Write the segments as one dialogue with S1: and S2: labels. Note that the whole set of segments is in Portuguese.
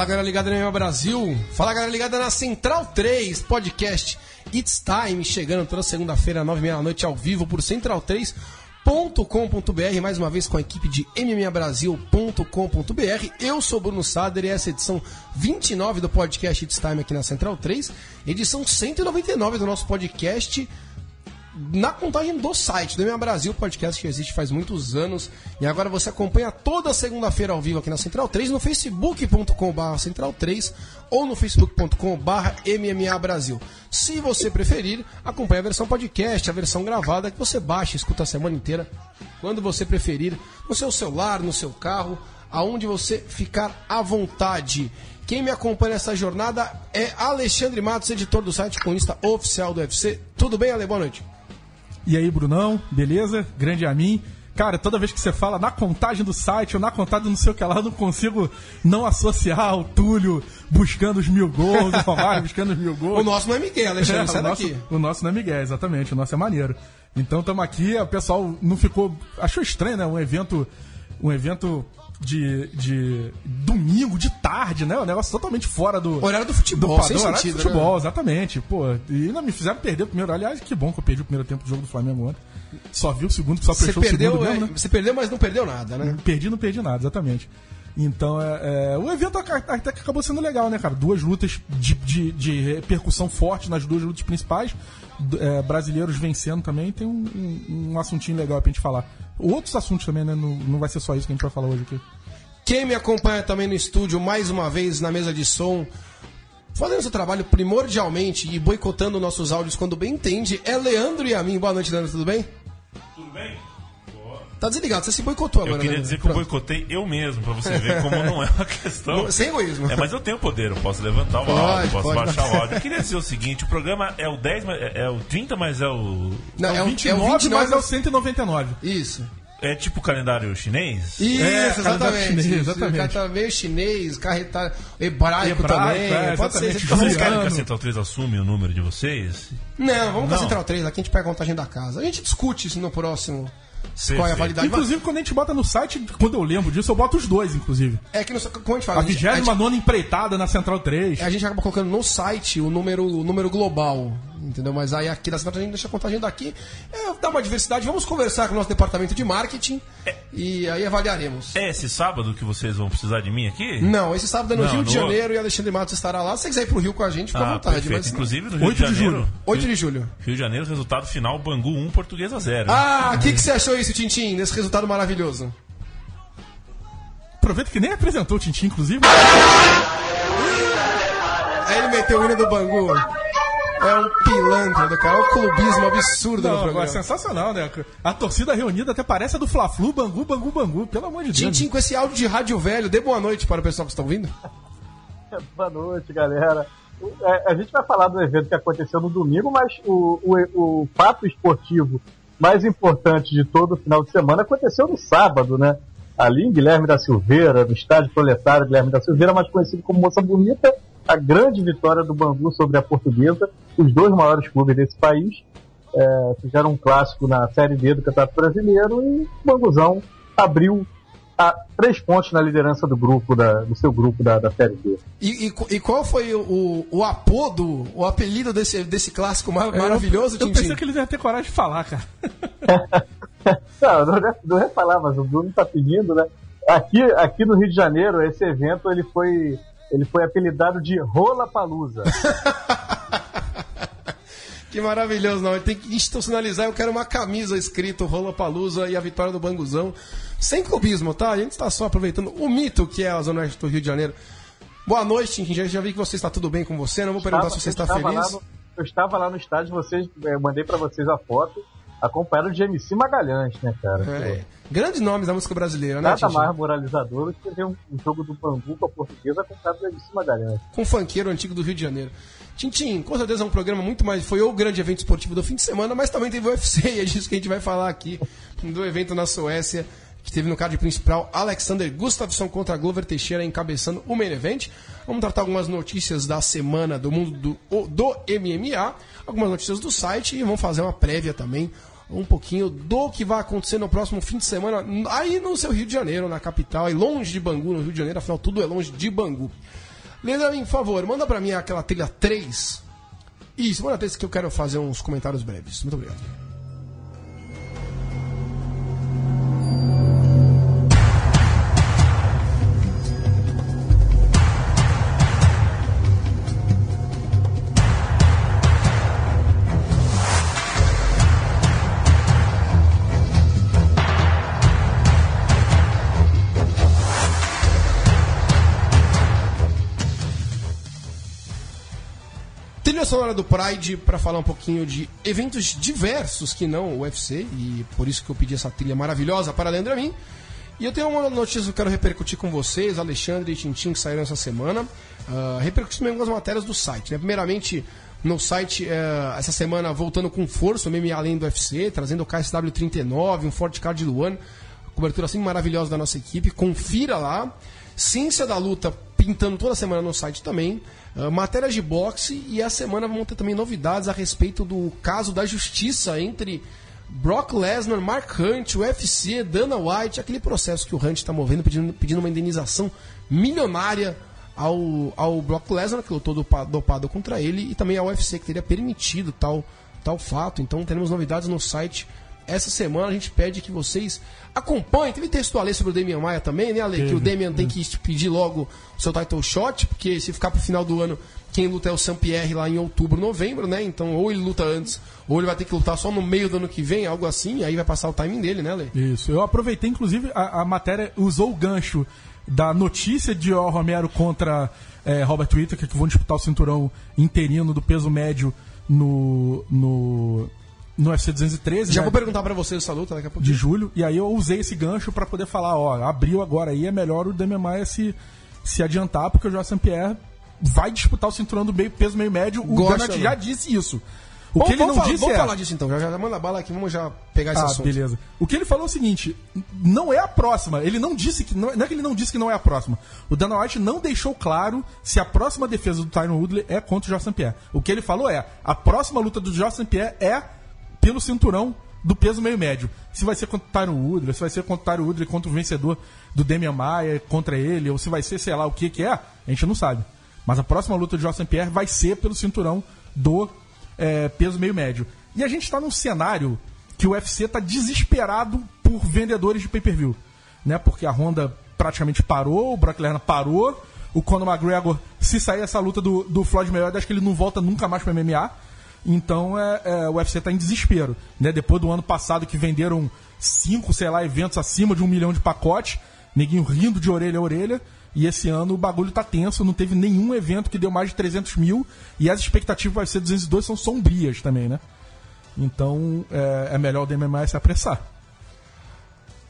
S1: Fala galera ligada no Brasil, fala galera ligada na Central 3 Podcast It's Time, chegando toda segunda-feira, nove e meia da noite, ao vivo por central3.com.br, mais uma vez com a equipe de mmabrasil.com.br. Eu sou Bruno Sader e essa é a edição 29 do podcast It's Time aqui na Central 3, edição 199 do nosso podcast na contagem do site do MMA Brasil, podcast que existe faz muitos anos. E agora você acompanha toda segunda-feira ao vivo aqui na Central 3, no facebook.com.br Central 3 ou no facebook.com.br MMA Brasil. Se você preferir, acompanhe a versão podcast, a versão gravada que você baixa e escuta a semana inteira, quando você preferir, no seu celular, no seu carro, aonde você ficar à vontade. Quem me acompanha nessa jornada é Alexandre Matos, editor do site comunista oficial do UFC. Tudo bem, Ale? Boa noite.
S2: E aí, Brunão, beleza? Grande a mim. Cara, toda vez que você fala na contagem do site ou na contagem não sei o que lá, eu não consigo não associar o Túlio buscando os mil gols, o Romário buscando os mil gols.
S1: O nosso não é Miguel, Alexandre,
S2: É,
S1: sai
S2: o, nosso,
S1: daqui.
S2: o nosso não é Miguel, exatamente. O nosso é maneiro. Então estamos aqui, o pessoal não ficou. Achou estranho, né? Um evento. Um evento de, de domingo, de tarde, né? Um negócio totalmente fora do.
S1: Horário do futebol,
S2: do
S1: sem
S2: horário
S1: sentido,
S2: do futebol,
S1: né?
S2: exatamente. Pô, e ainda me fizeram perder o primeiro. Aliás, que bom que eu perdi o primeiro tempo do jogo do Flamengo ontem. Só vi o segundo, só fechou o
S1: perdeu,
S2: segundo
S1: é,
S2: mesmo, né?
S1: você perdeu, mas não perdeu nada, né?
S2: Perdi, não perdi nada, exatamente. Então, é, é, o evento até que acabou sendo legal, né, cara? Duas lutas de, de, de repercussão forte nas duas lutas principais. É, brasileiros vencendo também. Tem um, um, um assuntinho legal pra gente falar. Outros assuntos também, né? Não, não vai ser só isso que a gente vai falar hoje aqui.
S1: Quem me acompanha também no estúdio, mais uma vez na mesa de som, fazendo seu trabalho primordialmente e boicotando nossos áudios quando bem entende, é Leandro e a mim. Boa noite, Leandro, tudo bem?
S3: Tudo bem?
S1: Tá desligado, você se boicotou
S3: Eu
S1: agora,
S3: queria
S1: Leandro.
S3: dizer que eu
S1: Pronto.
S3: boicotei eu mesmo, pra você ver como não é uma questão.
S1: Sem egoísmo.
S3: É, mas eu tenho poder, eu posso levantar o
S1: Pode,
S3: áudio, posso
S1: pode.
S3: baixar o áudio. Eu queria dizer o seguinte: o programa é o 10, mas- é, é o 30, mas é o.
S1: Não, é,
S2: É
S1: o
S2: o 29,
S1: 29,
S2: mas é o 199.
S1: Isso.
S3: É tipo o calendário chinês?
S1: Isso,
S2: É,
S1: exatamente.
S2: calendário chinês, exatamente.
S1: Chinês, carretar hebraico,
S2: Hebraico,
S1: também.
S2: é,
S1: Pode ser.
S2: exatamente.
S1: Você
S3: Vocês querem que a. Central 3 assume o número de vocês?
S1: Não, vamos pra
S3: Não.
S1: Central 3, aqui a gente pega a contagem da casa. A gente discute isso no próximo. Qual é a validade?
S2: Inclusive, quando a gente bota no site, quando eu lembro disso, eu boto os dois, inclusive.
S1: É que, no, como a gente fala,
S2: A
S1: a gente, a gente-
S2: 29 empreitada na Central 3.
S1: a gente acaba colocando no site o número, o número global, entendeu? Mas aí aqui da Central 3 a gente deixa a contagem daqui. É, dá uma diversidade. Vamos conversar com o nosso departamento de marketing e aí avaliaremos.
S3: É esse sábado que vocês vão precisar de mim aqui?
S1: Não, esse sábado é no
S3: Não,
S1: Rio de
S3: no
S1: Janeiro e Alexandre Matos estará lá. Se você quiser ir pro Rio com a gente, fica à
S3: Ah,
S1: vontade.
S3: perfeito.
S1: Mas...
S3: Inclusive no Rio
S2: 8
S3: de
S2: de
S3: Janeiro.
S2: julho.
S1: 8 de julho.
S3: Rio de Janeiro, resultado final: Bangu 1, Portuguesa 0.
S1: Ah, o que, que você achou isso, Tintim, desse resultado maravilhoso?
S2: Aproveita que nem apresentou o Tintin, inclusive.
S1: Aí ele meteu o hino do Bangu. É um pilantra do cara, é um clubismo absurdo no
S2: Não,
S1: programa.
S2: agora, sensacional, né? A torcida reunida até parece a do Fla-Flu, Bangu, Bangu, Bangu. Pelo amor de Deus.
S1: Tintim, com esse áudio de rádio velho, dê boa noite para o pessoal que está ouvindo.
S4: Boa noite, galera. É, a gente vai falar do evento que aconteceu no domingo, mas o, o, o fato esportivo mais importante de todo o final de semana aconteceu no sábado, né? Ali em Guilherme da Silveira, no estádio proletário Guilherme da Silveira, mais conhecido como Moça Bonita, a grande vitória do Bangu sobre a Portuguesa, os dois maiores clubes desse país, é, fizeram um clássico na Série D do Campeonato Brasileiro e o Banguzão abriu a três pontos na liderança do grupo, da, do seu grupo da, da Série D.
S1: E, e- e qual foi o, o apodo, o apelido desse, desse clássico mar- maravilhoso,
S2: Eu, eu pensei que eles iam ter coragem de falar, cara.
S4: Não, não é, não é falar, mas o Bruno tá pedindo, né? Aqui, aqui no Rio de Janeiro, esse evento ele foi, ele foi apelidado de Rola Palusa.
S1: Que maravilhoso, não. Tem que institucionalizar. Eu quero uma camisa escrito Rola Palusa e a vitória do Banguzão. Sem clubismo, tá? A gente está só aproveitando o mito que é a Zona Oeste do Rio de Janeiro. Boa noite. Já, já vi que você está tudo bem com você. Não vou perguntar
S4: Estava-
S1: se você está
S4: eu
S1: feliz.
S4: no- eu estava lá no estádio, vocês, eh, mandei pra vocês a foto, acompanhado de MC Magalhães, né, cara?
S1: É. Grandes nomes da música brasileira, né,
S4: Nada mais moralizador do que ver um, um jogo do Bangu com a portuguesa acompanhado do MC Magalhães.
S1: com um funkeiro antigo do Rio de Janeiro. Tintim, com certeza é um programa muito mais. Foi o grande evento esportivo do fim de semana, mas também teve o UFC, e é disso que a gente vai falar aqui, do evento na Suécia, que teve no card principal Alexander Gustafsson contra Glover Teixeira encabeçando o main event. Vamos tratar algumas notícias da semana do mundo do, o- do MMA, algumas notícias do site e vamos fazer uma prévia também. Um pouquinho do que vai acontecer no próximo fim de semana aí no seu Rio de Janeiro, na capital, e longe de Bangu, no Rio de Janeiro, afinal tudo é longe de Bangu. Leandro, por favor, manda pra mim aquela trilha 3. Isso, manda a 3 que eu quero fazer uns comentários breves. Muito obrigado. Trilha sonora do Pride para falar um pouquinho de eventos diversos que não o UFC e por isso que eu pedi essa trilha maravilhosa para Leandro a mim. E eu tenho uma notícia que eu quero repercutir com vocês, Alexandre e Tintin, que saíram essa semana. Uh, repercutir também algumas matérias do site. Né? Primeiramente, no site, uh, essa semana, voltando com força, o MMA Além do UFC, trazendo o KSW 39, um Forte Card One. Cobertura assim maravilhosa da nossa equipe. Confira lá. Ciência da Luta pintando toda semana no site também. Uh, matérias de boxe e a semana vamos ter também novidades a respeito do caso da justiça entre Brock Lesnar, Mark Hunt, UFC, Dana White, aquele processo que o Hunt está movendo pedindo, pedindo uma indenização milionária ao, ao Brock Lesnar, que lutou dopado, dopado contra ele, e também ao UFC, que teria permitido tal, tal fato. Então teremos novidades no site essa semana. A gente pede que vocês acompanhem. Teve texto Ale sobre o Damian Maia também, né, Ale? Que o Damian tem que pedir logo o seu title shot, porque se ficar pro final do ano, quem luta é o Sam Pierre lá em outubro, novembro, né? Então, ou ele luta antes, ou ele vai ter que lutar só no meio do ano que vem, algo assim, aí vai passar o timing dele, né, Ale?
S2: Isso. Eu aproveitei, inclusive, a, a matéria usou o gancho da notícia de O Romero contra é, Robert Whittaker, que vão disputar o cinturão interino do peso médio no, no, no UFC 213.
S1: Já
S2: né,
S1: vou perguntar pra vocês essa luta daqui a pouco.
S2: de julho. E aí eu usei esse gancho para poder falar, ó, abriu agora aí, é melhor o Demian Maia se, se adiantar, porque o João Pierre vai disputar o cinturão do meio, peso meio médio. O
S1: Gosta, né?
S2: já disse isso. O
S1: Vamos-
S2: que ele não
S1: falar,
S2: disse
S1: vamos
S2: é...
S1: falar disso então, já, já manda bala aqui, vamos já pegar esse
S2: Ah,
S1: assunto.
S2: beleza. O que ele falou é o seguinte: não é a próxima. Ele não disse que. Não, não é que ele não disse que não é a próxima. O Dana White não deixou claro se a próxima defesa do Tyron Woodley é contra o Jorge Pierre. O que ele falou é: a próxima luta do Jorge Pierre é pelo cinturão do peso meio médio. Se vai ser contra o Tyron Woodley, se vai ser contra o Tyron Woodley contra o vencedor do Demian Maia contra ele, ou se vai ser, sei lá, o que que é, a gente não sabe. Mas a próxima luta do Jorge Pierre vai ser pelo cinturão do é, peso meio médio. E a gente está num cenário que o UFC está desesperado por vendedores de pay-per-view. Né? Porque a Honda praticamente parou, o Brock Lesnar parou, o Conor McGregor, se sair essa luta do, do Floyd Mayweather, acho que ele não volta nunca mais para MMA. Então é, é, o UFC está em desespero. Né? Depois do ano passado que venderam cinco, sei lá, eventos acima de um milhão de pacotes, neguinho rindo de orelha a orelha. E esse ano o bagulho tá tenso, não teve nenhum evento que deu mais de 300 mil. E as expectativas vai ser 202 são sombrias também, né? Então é, é melhor o DMMA se apressar.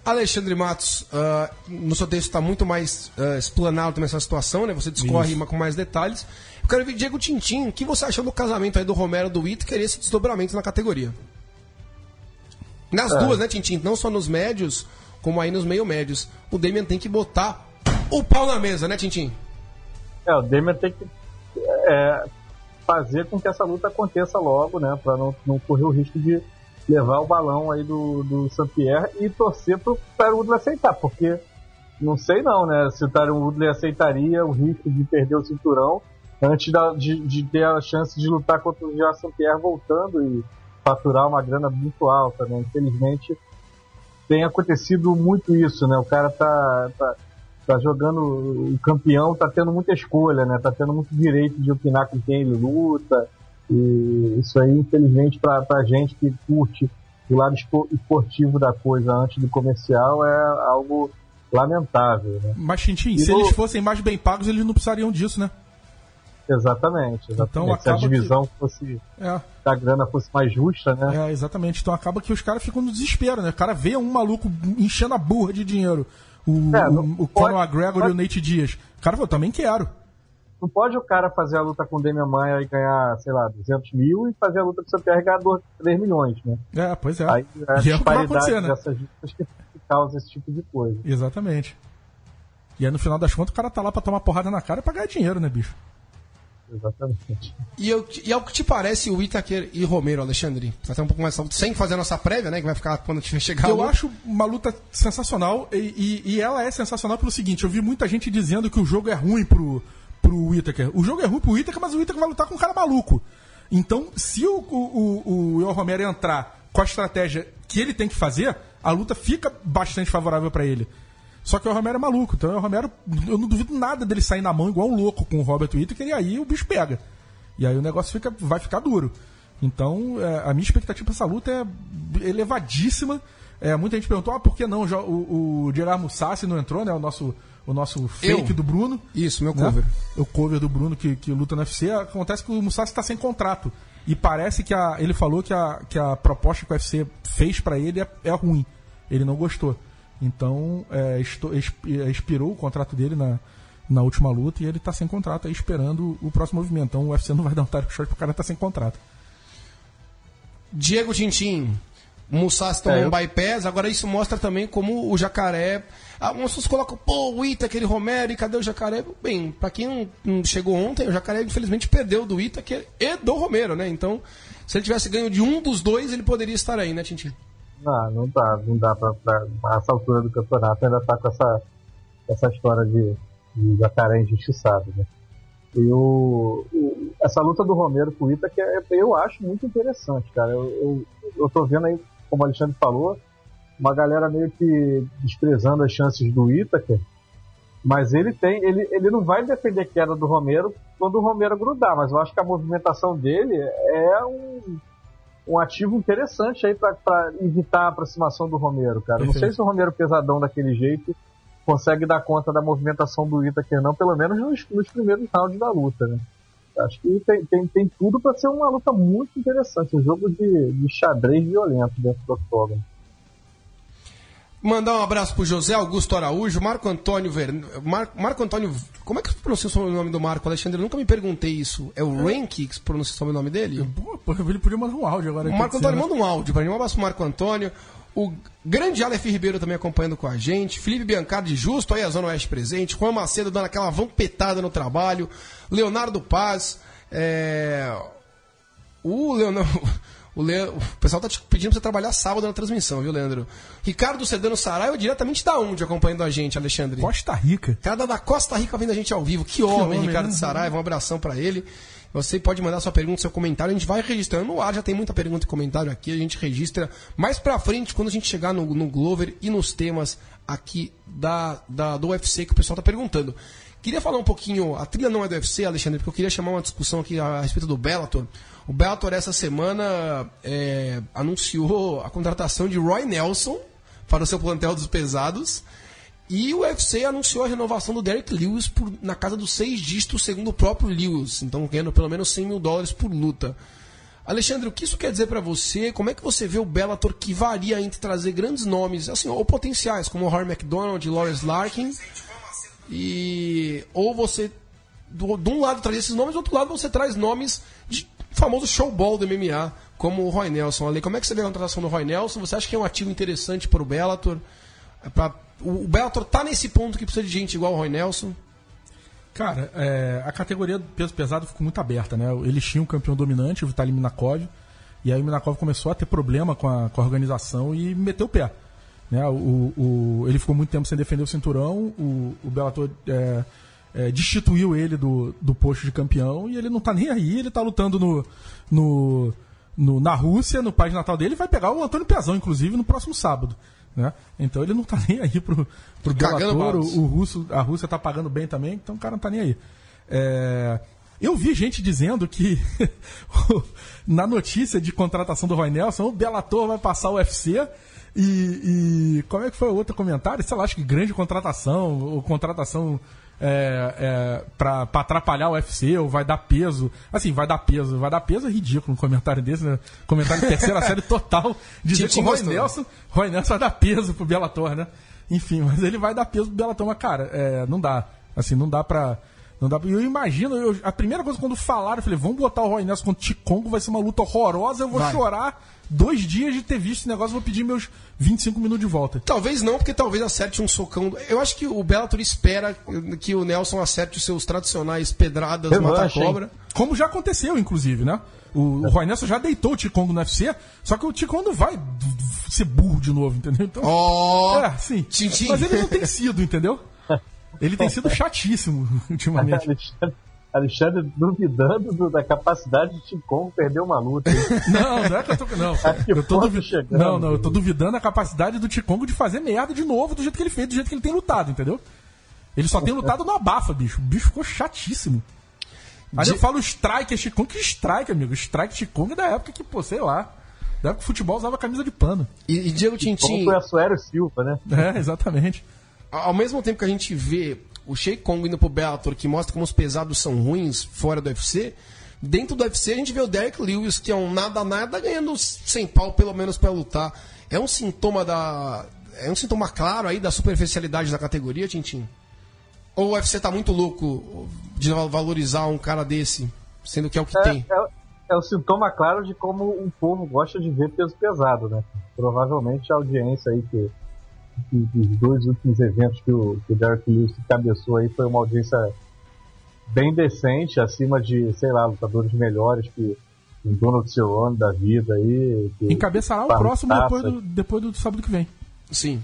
S1: Alexandre Matos, ah, no seu texto está muito mais ah, explanado também essa situação, né? Você discorre
S2: Isso.
S1: com mais detalhes. Eu quero ver, Diego Tintin, o que você achou do casamento aí do Romero do Whittaker e esse desdobramento na categoria? Nas duas, né, Tintin? Não só nos médios, como aí nos meio médios. O Damian tem que botar o pau na mesa, né, Tintin?
S4: É, o Demian tem que é, fazer com que essa luta aconteça logo, né? Pra não, não correr o risco de levar o balão aí do, do Saint-Pierre e torcer pro Tyron Woodley aceitar, porque não sei não, né? Se o Tyron Woodley aceitaria o risco de perder o cinturão antes da- de, de ter a chance de lutar contra o Jean Saint-Pierre voltando e faturar uma grana muito alta, né? Infelizmente tem acontecido muito isso, né? O cara tá, tá, tá jogando o campeão, tá tendo muita escolha, né? Tá tendo muito direito de opinar com quem ele luta. E isso aí, infelizmente, pra, pra gente que curte o lado espo- esportivo da coisa antes do comercial, é algo lamentável, né?
S2: Mas, Tintin,
S4: E
S2: se
S4: no-
S2: eles fossem mais bem pagos, eles não precisariam disso, né?
S4: Exatamente, exatamente.
S2: Então,
S4: Se a divisão fosse,
S2: É,
S4: a grana fosse mais justa, né?
S2: é, exatamente. Então acaba que os caras ficam no desespero, né? O cara vê um maluco enchendo a burra de dinheiro. O,
S4: É,
S2: o, o
S4: pode-
S2: Conor McGregor e
S4: pode-
S2: o Nate Diaz. O cara falou, também quero.
S4: Não pode o cara fazer a luta com o Demian Maia e ganhar, sei lá, 200 mil e fazer a luta com o Saint-Pierre e ganhar 2, 3 milhões, né?
S2: É, pois é.
S4: Aí é a
S2: E é
S4: disparidade
S2: acontecer, né?
S4: dessas lutas que, causa esse tipo de coisa.
S2: Exatamente. E aí, no final das contas, o cara tá lá pra tomar porrada na cara e pra ganhar dinheiro, né, bicho?
S4: Exatamente.
S1: E, eu, e ao que te parece o Whittaker e Romero, Alexandre? Ter um pouco mais sem fazer a nossa prévia, né? Que vai ficar quando tiver chegar
S2: Eu
S1: luta.
S2: acho uma luta sensacional e, e- e ela é sensacional pelo seguinte: eu vi muita gente dizendo que o jogo é ruim pro, pro Whittaker. O jogo é ruim pro Whittaker, mas o Whittaker vai lutar com um cara maluco. Então, se o, o, o, o Romero entrar com a estratégia que ele tem que fazer, a luta fica bastante favorável para ele. Só que o Romero é maluco, então o Romero, eu não duvido nada dele sair na mão igual um louco com o Robert Whittaker e aí o bicho pega. E aí o negócio fica, vai ficar duro. Então, é, a minha expectativa para essa luta é elevadíssima. É, muita gente perguntou, ah, por que não o, o Gerard Mussassi não entrou, né? O nosso, o nosso fake
S1: Eu?
S2: do Bruno.
S1: Isso, meu
S2: né?
S1: cover.
S2: O cover do Bruno que, que luta no UFC. Acontece que o Mussassi está sem contrato. E parece que a, ele falou que a, que a proposta que o UFC fez para ele é, é ruim. Ele não gostou. Então, é, esto- exp- é, expirou o contrato dele na, na última luta e ele tá sem contrato aí esperando o próximo movimento. Então o UFC não vai dar um title shot pro cara tá sem contrato.
S1: Diego Tintin, o Mussassi tomou
S4: É, eu-
S1: um bypass, agora isso mostra também como o jacaré. Algumas pessoas colocam, pô, o Ita, aquele Romero, e cadê o jacaré? Bem, pra quem não, não chegou ontem, o jacaré infelizmente perdeu do Ita e do Romero, né? Então, se ele tivesse ganho de um dos dois, ele poderia estar aí, né, Tintin?
S4: Não, não dá, não dá pra, pra a essa altura do campeonato ainda tá com essa, essa história de, de jacaré injustiçado, né? E o, o- essa luta do Romero com o Ita, que é, eu acho muito interessante, cara. Eu, eu, eu tô vendo aí, como o Alexandre falou, uma galera meio que desprezando as chances do Itaker, mas ele tem, ele, ele não vai defender queda do Romero quando o Romero grudar, mas eu acho que a movimentação dele é um, um ativo interessante aí pra evitar a aproximação do Romero, cara. Não sei se o Romero pesadão daquele jeito consegue dar conta da movimentação do Itaker não, pelo menos nos, nos primeiros rounds da luta, né? Acho que tem, tem, tem tudo pra ser uma luta muito interessante, um jogo de, de xadrez violento dentro do octógono.
S1: Mandar um abraço pro José Augusto Araújo, Marco Antônio Ver... Mar... Marco Antônio. Como é que se pronuncia o sobrenome do Marco, Alexandre? Eu nunca me perguntei isso. É o Rank que se pronuncia o sobrenome dele?
S2: Pô, ele podia mandar um áudio agora.
S1: O Marco Antônio manda um áudio pra mim. Um abraço pro Marco Antônio. O grande Aleph Ribeiro também acompanhando com a gente. Felipe Biancardi Justo, aí a Zona Oeste presente. Juan Macedo dando aquela vampetada no trabalho. Leonardo Paz. É... O Leonardo. O, Le... o pessoal tá te pedindo pra você trabalhar sábado na transmissão, viu, Leandro? Ricardo Sedano Saraiva, diretamente da onde acompanhando a gente, Alexandre?
S2: Costa Rica.
S1: Cara da Costa Rica vendo a gente ao vivo. Que homem,
S2: homem,
S1: Ricardo
S2: né?
S1: Saraiva. Um abração pra ele. Você pode mandar sua pergunta, seu comentário. A gente vai registrando no ar. Já tem muita pergunta e comentário aqui. A gente registra mais pra frente, quando a gente chegar no, no Glover e nos temas aqui da, da, do UFC que o pessoal tá perguntando. Queria falar um pouquinho. A trilha não é do UFC, Alexandre, porque eu queria chamar uma discussão aqui a, a respeito do Bellator. O Bellator, essa semana, é, anunciou a contratação de Roy Nelson para o seu plantel dos pesados. E o UFC anunciou a renovação do Derek Lewis por, na casa dos seis dígitos, segundo o próprio Lewis. Então, ganhando pelo menos 100 mil dólares por luta. Alexandre, o que isso quer dizer pra você? Como é que você vê o Bellator que varia entre trazer grandes nomes, assim, ou potenciais, como o Harry McDonald e Lawrence Larkin, e ou você do, de um lado traz esses nomes, do outro lado você traz nomes de famoso showball do MMA, como o Roy Nelson. Ale, como é que você vê a contratação do Roy Nelson? Você acha que é um ativo interessante para o Bellator? É pra- o, o Bellator tá nesse ponto que precisa de gente igual o Roy Nelson?
S2: Cara, é, a categoria do peso pesado ficou muito aberta, né? Eles tinham um campeão dominante, o Vitaly Minakov, e aí o Minakov começou a ter problema com a, com a organização e meteu o pé. Né? O, o- ele ficou muito tempo sem defender o cinturão, o, o Bellator é, é, destituiu ele do, do posto de campeão e ele não tá nem aí, ele tá lutando no, no, no- na Rússia, no país natal dele, vai pegar o Antônio Pezão, inclusive, no próximo sábado. Né? Então ele não tá nem aí pro, pro
S1: balas.
S2: o, o russo, a Rússia tá pagando bem também, então o cara não tá nem aí. É, eu vi gente dizendo que na notícia de contratação do Roy Nelson, o Bellator vai passar o UFC e, e como é que foi o outro comentário? Sei lá, acho que grande contratação, ou contratação é, é, pra, pra atrapalhar o UFC, ou vai dar peso. Assim, vai dar peso. Vai dar peso é ridículo um comentário desse, né? Comentário de terceira série total. Dizer que o Roy. Nelson, Roy Nelson vai dar peso pro Bellator, né? Enfim, mas ele vai dar peso pro Bellator, mas cara, é, não dá. Assim, não dá pra. Não dá pra... Eu imagino, eu- a primeira coisa quando falaram, eu falei, vamos botar o Roy Nelson contra o Ticongo, vai ser uma luta horrorosa, eu vou
S1: Vai.
S2: chorar dois dias de ter visto esse negócio, vou pedir meus 25 minutos de volta.
S1: Talvez não, porque talvez acerte um socão. Eu acho que o Bellator espera que o Nelson acerte os seus tradicionais pedradas, mata-cobra.
S2: Como já aconteceu, inclusive, né? O, o Roy Nelson já deitou o Ticongo no UFC, só que o Ticongo não vai ser burro de novo, entendeu? Então,
S1: Ó,
S2: é, sim.
S1: Tintim.
S2: Mas ele não tem sido, entendeu? Ele tem sido chatíssimo ultimamente.
S4: Alexandre, Alexandre duvidando do- da capacidade de Tim Kong perder uma luta.
S2: Não, não é que eu tô. Não,
S4: que
S2: eu tô duvi-
S4: chegamos?
S2: não, não, eu tô duvidando a capacidade do Ticongo de fazer merda de novo do jeito que ele fez, do jeito que ele tem lutado, entendeu? Ele só tem lutado no abafa, bicho. O bicho ficou chatíssimo. Aí
S1: De-
S2: eu falo strike, é Chikong, que strike, amigo? Strike Chikong é da época que, pô, sei lá. Da época que o futebol usava camisa de pano.
S1: E, e Diego
S4: Como
S1: Tintin,
S4: foi a Suério Silva, né?
S2: É, exatamente.
S1: Ao mesmo tempo que a gente vê o Sheik Kong indo pro Bellator, que mostra como os pesados são ruins fora do UFC, dentro do UFC a gente vê o Derek Lewis, que é um nada-nada, ganhando sem pau, pelo menos, pra lutar. É um sintoma da. É um sintoma claro aí da superficialidade da categoria, Tintin? Ou o UFC tá muito louco de valorizar um cara desse, sendo que é o que
S4: É,
S1: tem?
S4: é, é o sintoma claro de como o povo gosta de ver peso pesado, né? Provavelmente a audiência aí que, que dos dois últimos eventos que o, que o Derek Lewis cabeçou aí foi uma audiência bem decente, acima de, sei lá, lutadores melhores que o Donald Cerrone da vida aí. Que,
S2: Encabeçará o próximo depois do, depois do sábado que vem.
S1: Sim.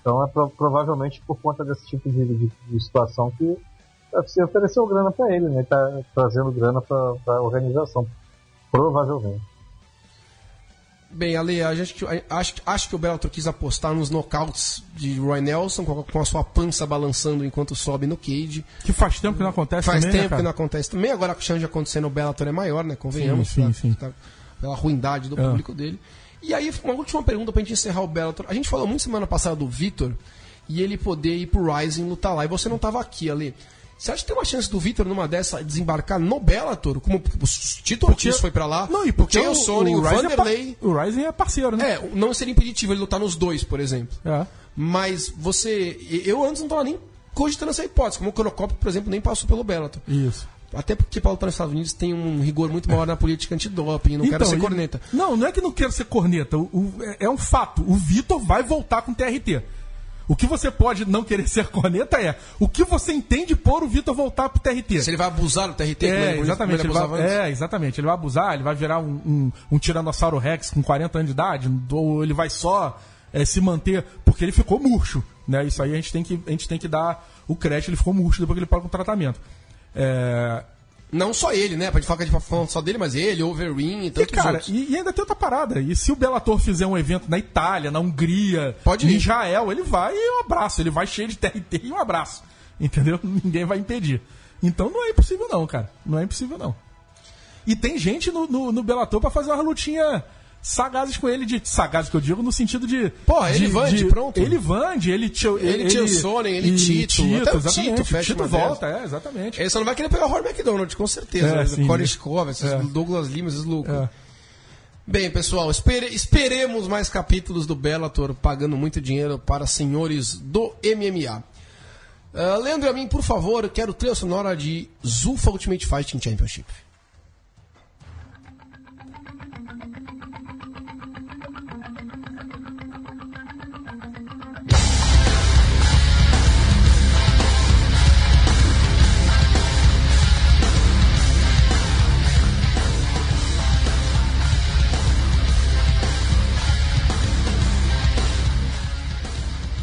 S4: Então é pro- provavelmente por conta desse tipo de, de- de situação que UFC ofereceu grana pra ele, né? Tá trazendo grana pra, pra organização. Provavelmente.
S1: Bem, Ale, a gente, a- acho, acho que o Bellator quis apostar nos knockouts de Roy Nelson, com a, com a sua pança balançando enquanto sobe no cage.
S2: Que faz tempo que não acontece
S1: Faz
S2: também, né,
S1: tempo
S2: cara?
S1: que não acontece também. Agora que o chance de acontecer no Bellator é maior, né? Convenhamos.
S2: Sim, sim, sim.
S1: tá- pela ruindade do
S2: É.
S1: público dele. E aí, uma última pergunta pra gente encerrar o Bellator. A gente falou muito semana passada do Vitor e ele poder ir pro Rising lutar lá. E você não tava aqui, Ale. Você acha que tem uma chance do Vitor numa dessa desembarcar no Bellator? Como o Tito Ortiz foi pra lá,
S2: Não, e porque
S1: o Sony, o,
S2: Ryzen é
S1: Vanderlei.
S2: o Ryzen é parceiro, né?
S1: É, não seria impeditivo ele lutar nos dois, por exemplo.
S2: É.
S1: Mas você. Eu antes não tava nem cogitando essa hipótese. Como o Cronocop, por exemplo, nem passou pelo Bellator.
S2: Isso.
S1: Até porque para lutar nos Estados Unidos tem um rigor muito maior na política antidoping. Não quero ser corneta.
S2: Não, não é que não quero ser corneta. O- o- é, é um fato. O Vitor vai voltar com TRT. O que você pode não querer ser corneta é o que você entende por o Vitor voltar pro TRT.
S1: Se ele vai abusar do TRT,
S2: É,
S1: ele-
S2: exatamente. Ele
S1: ele
S2: vai,
S1: antes.
S2: é, exatamente. Ele vai abusar, ele vai virar um, um, um Tiranossauro Rex com 40 anos de idade, ou ele vai só é, se manter porque ele ficou murcho. Né? Isso aí a gente, tem que, a gente tem que dar o crédito, ele ficou murcho depois que ele parou com o tratamento. É,
S1: Não só ele, né? Pode falar que a gente tá falando só dele, mas ele, Overeem e
S2: E,
S1: tantos
S2: cara,
S1: outros.
S2: e, e ainda tem outra parada. E se o Bellator fizer um evento na Itália, na Hungria,
S1: Pode
S2: em
S1: ir.
S2: Israel, ele vai e um abraço. Ele vai cheio de TRT e um abraço. Entendeu? Ninguém vai impedir. Então não é impossível não, cara. Não é impossível não. E tem gente no, no, no Bellator pra fazer uma lutinha sagazes com ele, de sagazes que eu digo no sentido de...
S1: Porra,
S2: de,
S1: ele Vande,
S2: de-
S1: pronto.
S2: Ele Vande, ele... Tio,
S1: Ele, Tio Sonnen, ele
S2: e
S1: Tito, até o. Tito fecha
S2: Tito volta, é, exatamente.
S1: Ele só não vai querer pegar o Rory McDonald, com certeza.
S2: É,
S1: né?
S2: sim.
S1: Koreshkov, esses
S2: É.
S1: Douglas Lima, esses loucos.
S2: É.
S1: Bem, pessoal, espere- esperemos mais capítulos do Bellator pagando muito dinheiro para senhores do MMA. Ah, Leandro a mim, por favor, quero trilha sonora de Zulfa Ultimate Fighting Championship.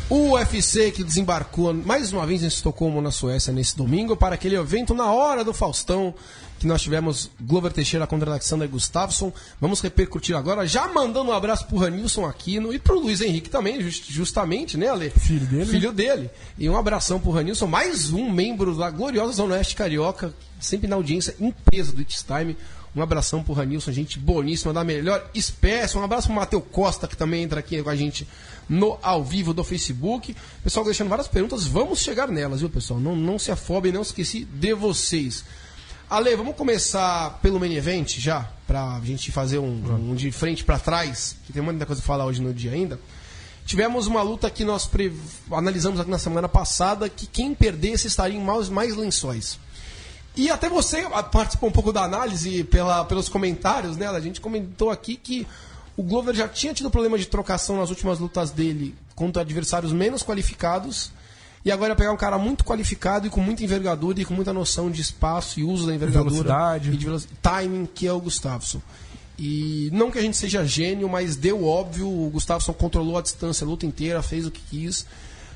S1: O UFC que desembarcou mais uma vez em Estocolmo, na Suécia, nesse domingo, para aquele evento na hora do Faustão, que nós tivemos Glover Teixeira contra Alexander Gustafsson. Vamos repercutir agora, já mandando um abraço pro Ranilson Aquino e pro Luiz Henrique também, just- justamente, né, Ale?
S2: Filho dele?
S1: Filho dele. E um abração pro Ranilson, mais um membro da gloriosa Zona Oeste Carioca, sempre na audiência em peso do It's Time. Um abração pro Ranilson, gente boníssima, da melhor espécie. Um abraço pro Matheus Costa, que também entra aqui com a gente no ao vivo do Facebook. Pessoal deixando várias perguntas, vamos chegar nelas, viu, pessoal? Não, não se afobem, não esqueci de vocês. Ale, vamos começar pelo main event já, pra gente fazer um, um de frente pra trás, que tem muita coisa pra falar hoje no dia ainda. Tivemos uma luta que nós pre- analisamos aqui na semana passada, que quem perdesse estaria em mais, mais lençóis. E até você participou um pouco da análise pela, pelos comentários, né? A gente comentou aqui que o Glover já tinha tido problema de trocação nas últimas lutas dele contra adversários menos qualificados. E agora pegar um cara muito qualificado e com muita envergadura e com muita noção de espaço e uso da envergadura
S2: Velocidade.
S1: e de veloc- timing, que é o Gustafsson. E não que a gente seja gênio, mas deu óbvio, o Gustafsson controlou a distância a luta inteira, fez o que quis.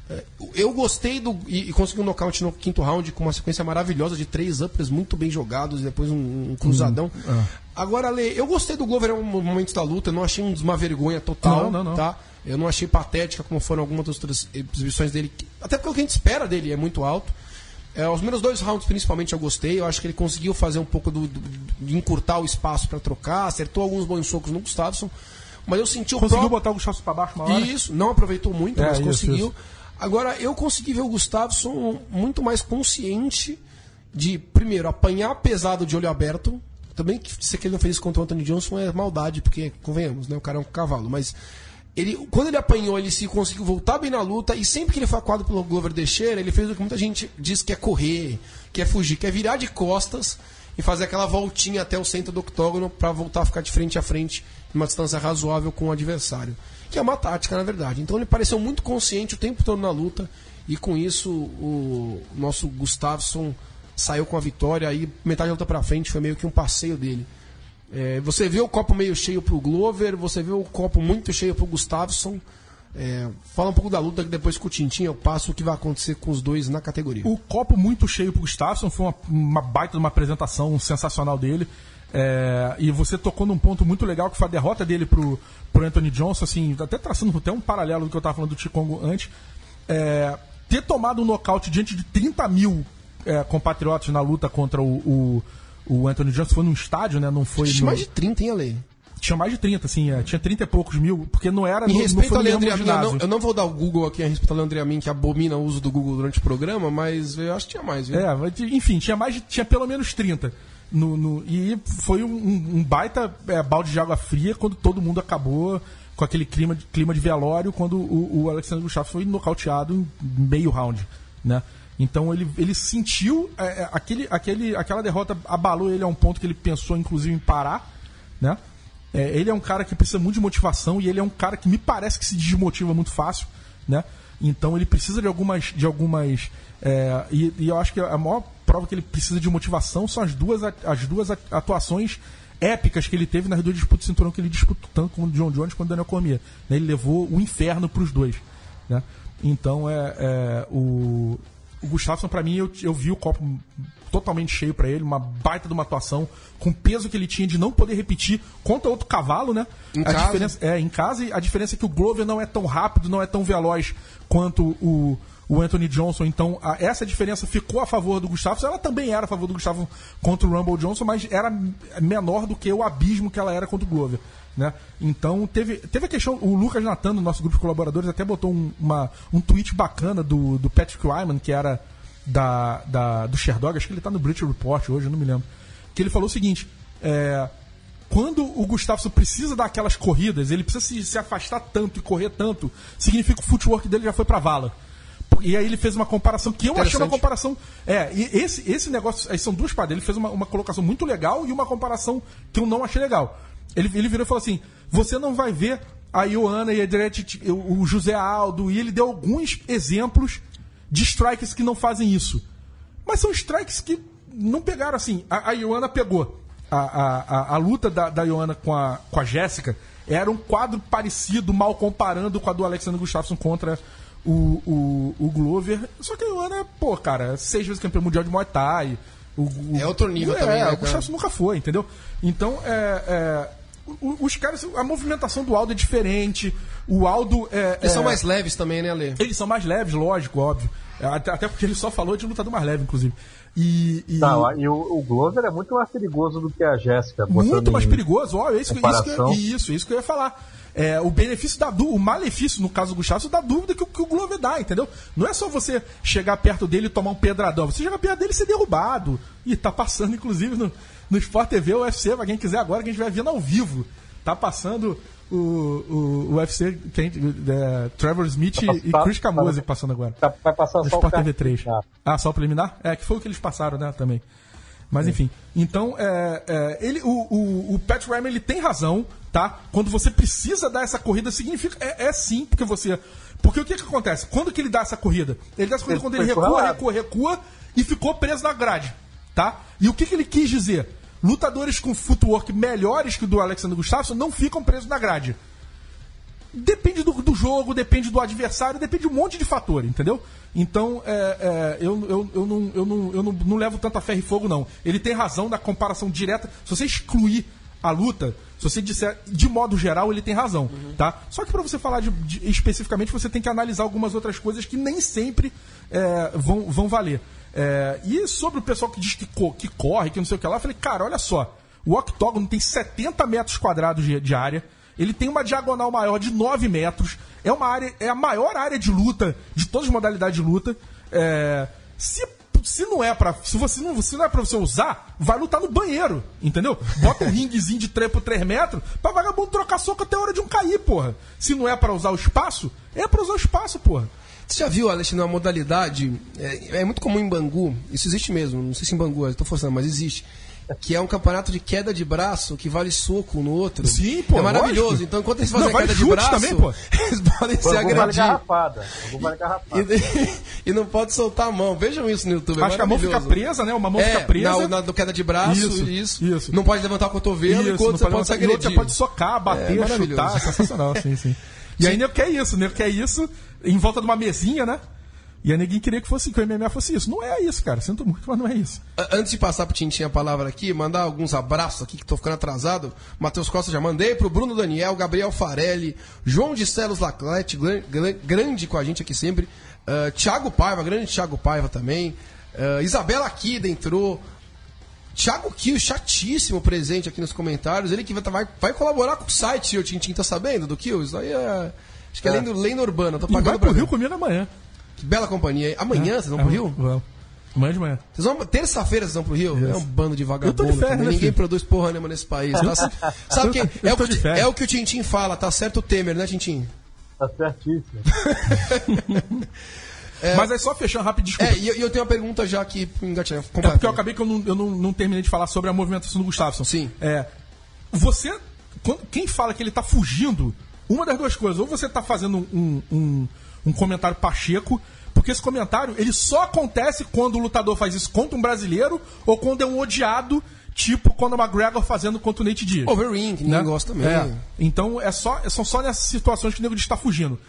S1: É, Eu gostei do. E, e consegui um nocaute no quinto round com uma sequência maravilhosa de três uppers muito bem jogados e depois um, um cruzadão.
S2: é.
S1: Agora, Ale, eu gostei do Glover em um momento da luta, eu não achei um- uma vergonha total.
S2: Não, não, não.
S1: Tá? Eu não achei patética como foram algumas das outras exibições dele. Até porque o que a gente espera dele é muito alto. É, os primeiros dois rounds, principalmente, eu gostei. Eu acho que ele conseguiu fazer um pouco do, do- de encurtar o espaço para trocar, acertou alguns bons socos no Gustafsson. Mas eu senti o
S2: Conseguiu
S1: próprio-
S2: botar o Gustavo pra baixo uma hora?
S1: isso, não aproveitou muito,
S2: É,
S1: mas
S2: isso,
S1: conseguiu.
S2: isso.
S1: Agora, eu consegui ver o Gustafsson muito mais consciente de, primeiro, apanhar pesado de olho aberto. Também que se ele não fez isso contra o Anthony Johnson é maldade, porque, convenhamos, né? O cara é um cavalo. Mas ele, quando ele apanhou, ele se conseguiu voltar bem na luta. E sempre que ele foi acuado pelo Glover Teixeira, ele fez o que muita gente diz que é correr, que é fugir, que é virar de costas e fazer aquela voltinha até o centro do octógono para voltar a ficar de frente a frente em uma distância razoável com o adversário. Que é uma tática, na verdade. Então ele pareceu muito consciente o tempo todo na luta. E com isso, o nosso Gustafsson saiu com a vitória. Aí metade da luta pra frente foi meio que um passeio dele. É, você vê o copo meio cheio pro Glover, você vê o copo muito cheio pro Gustafsson. É, fala um pouco da luta que depois com o Tintin eu passo o que vai acontecer com os dois na categoria.
S2: O copo muito cheio pro Gustafsson, foi uma, uma baita de uma apresentação sensacional dele. É, e você tocou num ponto muito legal que foi a derrota dele pro, pro Anthony Johnson, assim, até traçando até um paralelo do que eu tava falando do Chikongo antes. É, ter tomado um nocaute diante de 30 mil é, compatriotas na luta contra o, o, o Anthony Johnson foi num estádio, né? Não foi.
S1: Tinha
S2: no-
S1: mais de 30, hein, Ale?
S2: Tinha mais de 30, assim, é, tinha 30 e poucos mil, porque não era. Não- não
S1: respeito
S2: foi no mesmo
S1: Leandro Yamin, eu não, eu não vou dar o Google aqui a respeito ao Leandro Yamin, que abomina o uso do Google durante o programa, mas eu acho que tinha mais, viu?
S2: É, enfim, tinha mais de- tinha pelo menos 30. No, no- e foi um, um- baita é, balde de água fria quando todo mundo acabou com aquele clima de, clima de velório quando o, o Alexandre Gustavo foi nocauteado em meio round, né? Então ele, ele sentiu é, é, aquele, aquele, aquela derrota abalou ele a um ponto que ele pensou inclusive em parar, né? É, ele é um cara que precisa muito de motivação e ele é um cara que me parece que se desmotiva muito fácil, né? Então ele precisa de algumas. De algumas é, e, e eu acho que a maior prova que ele precisa de motivação são as duas, as duas atuações épicas que ele teve nas duas disputas de cinturão que ele disputou tanto com o John Jones quanto o Daniel Cormier. né? Ele levou o inferno para os dois. Né? Então é, é, o, o Gustafsson, para mim, eu, eu vi o copo totalmente cheio para ele, uma baita de uma atuação, com o peso que ele tinha de não poder repetir contra outro cavalo, né?
S1: Em
S2: a
S1: casa.
S2: diferença é em casa e a diferença é que o Glover não é tão rápido, não é tão veloz quanto o, o Anthony Johnson. Então, a- essa diferença ficou a favor do Gustavo. Ela também era a favor do Gustavo contra o Rumble Johnson, mas era menor do que o abismo que ela era contra o Glover. Né? Então, teve, teve a questão. O Lucas Natan, no nosso grupo de colaboradores, até botou um, uma, um tweet bacana do, do Patrick Wyman, que era da, da, do Sherdog. Acho que ele tá no British Report hoje, não me lembro. Que ele falou o seguinte: é, quando o Gustavo precisa dar aquelas corridas, ele precisa se, se afastar tanto e correr tanto, significa que o footwork dele já foi pra vala. E aí ele fez uma comparação que eu achei uma comparação. É, e esse, esse negócio. Aí são duas paradas. Ele fez uma, uma colocação muito legal e uma comparação que eu não achei legal. Ele, ele virou e falou assim: você não vai ver a Ioana e a o José Aldo, e ele deu alguns exemplos de strikes que não fazem isso. Mas são strikes que não pegaram assim. A, a Ioana pegou. A, a, a, luta da, da Ioana com a, com a Jéssica era um quadro parecido, mal comparando com a do Alexander Gustafsson contra o, o, o Glover. Só que a Ioana, pô, cara, seis vezes campeão mundial de Muay Thai. O, o-
S1: É outro nível
S2: é,
S1: também, né,
S2: O? Gustafsson nunca foi, entendeu? Então, é. é, o- os caras, a movimentação do Aldo é diferente. O Aldo é.
S1: Eles
S2: é-
S1: são mais leves também, né, Ale?
S2: eles são mais leves, lógico, óbvio. Até, até porque ele só falou de lutador mais leve, inclusive. E, e
S4: Não, e o, o Glover é muito mais perigoso do que a Jéssica.
S2: muito mais
S4: em-
S2: perigoso. Ó, é isso, que- isso, que, isso, isso que eu ia falar. É, o benefício da dúvida, o malefício, no caso do Gustavo, da dúvida que, o- que o Glover dá, entendeu? Não é só você chegar perto dele e tomar um pedradão. Você chegar perto dele e ser derrubado. E tá passando, inclusive, no, no Sport TV, o UFC, pra quem quiser agora, que a gente vai vendo ao vivo. Tá passando o, o, o UFC, quem, é, Trevor Smith
S4: Tá
S2: e
S4: passando-
S2: Chris Camose
S4: tá-
S2: passando agora.
S4: Tá- vai passar
S2: No
S4: só
S2: Sport
S4: o
S2: TV 3.
S4: Ah,
S2: Ah, só o preliminar? É, que foi o que eles passaram, né, também. Mas enfim, então é, é, ele, o, o, o Pat Ryman ele tem razão, tá? Quando você precisa dar essa corrida, significa. É, é sim, porque você. Porque o que, que acontece? Quando que ele dá essa corrida? Ele dá essa corrida
S4: Ele
S2: quando ele recua,
S4: encurralado.
S2: recua, recua e ficou preso na grade, tá? E o que, que ele quis dizer? Lutadores com footwork melhores que o do Alexander Gustafsson não ficam presos na grade. Depende do, do jogo, depende do adversário, depende de um monte de fator, entendeu? Então, é, é, eu, eu, eu, não, eu, não, eu não, não levo tanto a ferro e fogo, não. Ele tem razão da comparação direta. Se você excluir a luta, se você disser de modo geral, ele tem razão, uhum. tá? Só que para você falar de, de, especificamente, você tem que analisar algumas outras coisas que nem sempre é, vão, vão valer. É, e sobre o pessoal que diz que, co que corre, que não sei o que lá, eu falei, cara, olha só, o octógono tem 70 metros quadrados de, de área, ele tem uma diagonal maior de 9 metros, é uma área, é a maior área de luta de todas as modalidades de luta. É, se se não é para se você não, se não é para você usar, vai lutar no banheiro, entendeu? Bota um ringuezinho de 3 por 3 metros pra vagabundo trocar soco até a hora de um cair, porra. Se não é para usar o espaço, é para usar o espaço, porra.
S1: Você já viu, Alexandre, uma modalidade, é, é, muito comum em Bangu, isso existe mesmo, não sei se em Bangu, estou forçando, mas existe que é um campeonato de queda de braço que vale soco no outro.
S2: Sim, pô.
S1: É maravilhoso.
S2: Lógico.
S1: Então, enquanto eles fazem não, a queda de braço, também, pô. eles podem
S4: se
S1: agredir. Vale
S4: garrafada. Vale garrafada.
S1: E, e, não pode soltar a mão. Vejam isso no YouTube. É
S2: Acho que a mão fica presa, né? Uma mão é, fica presa.
S1: Na, na, queda de braço, isso,
S2: isso, isso.
S1: Não pode levantar o cotovelo isso, enquanto você pode se agredir. Você
S2: pode socar, bater, é, chutar. Sensacional, sim, sim. E aí, nego quer isso, nego quer isso em volta de uma mesinha, né? E a ninguém queria que, fosse, que o MMA fosse isso. Não é isso, cara. Sinto muito, mas não é isso.
S1: Antes de passar pro Tintin a palavra aqui, mandar alguns abraços aqui, que tô ficando atrasado. Matheus Costa já mandei, pro Bruno Daniel, Gabriel Farelli, João de Celos Laclete, grande com a gente aqui sempre. Uh, Thiago Paiva, grande Thiago Paiva também. Uh, Isabela Kida entrou. Thiago Kio, chatíssimo presente aqui nos comentários. Ele que vai, vai colaborar com o site, o Tintin tá sabendo do Kio? Isso aí é. Acho que é, é lenda, lenda urbana. Tô pagando
S2: e vai pro Rio comigo amanhã.
S1: Bela companhia. Amanhã é, vocês vão pro Rio?
S2: Vamos. Amanhã de manhã.
S1: Vocês vão, terça-feira vocês vão pro Rio? É um bando de vagabundo. De né, ninguém produz porra nenhuma nesse país. Tá, sabe que é, o que é o que o Tintim fala, tá certo o Temer, né, Tintim?
S4: Tá certíssimo.
S2: É, Mas é só fechando rápido, desculpa. É,
S1: e eu, eu tenho uma pergunta já aqui
S2: engatinhar. É porque eu acabei que eu, não, eu não, não, terminei de falar sobre a movimentação do Gustavo.
S1: Sim.
S2: É, você, quem fala que ele tá fugindo, uma das duas coisas, ou você tá fazendo um, um, um comentário pacheco, porque esse comentário ele só acontece quando o lutador faz isso contra um brasileiro ou quando é um odiado, tipo quando o McGregor fazendo contra o Nate Diaz.
S1: Overring, né? gosta mesmo. É.
S2: Então é só, são só nessas situações que o nego está fugindo.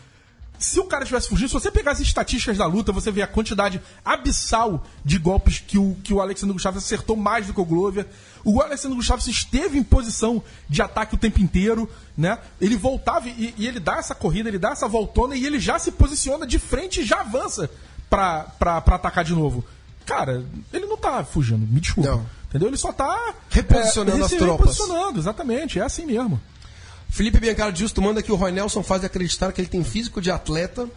S2: Se o cara estivesse fugindo, se você pegar as estatísticas da luta, você vê a quantidade abissal de golpes que o, que o Alexandre Gustavo acertou mais do que o Glover. O Alessandro Gustavo esteve em posição de ataque o tempo inteiro, né? Ele voltava e, e, ele dá essa corrida, ele dá essa voltona e ele já se posiciona de frente e já avança pra, pra, pra atacar de novo. Cara, ele não tá fugindo, me desculpa. Não. Entendeu? Ele só tá
S1: reposicionando é, as tropas.
S2: Reposicionando, exatamente, é assim mesmo.
S1: Felipe Biancardi Justo manda que o Roy Nelson faz acreditar que ele tem físico de atleta.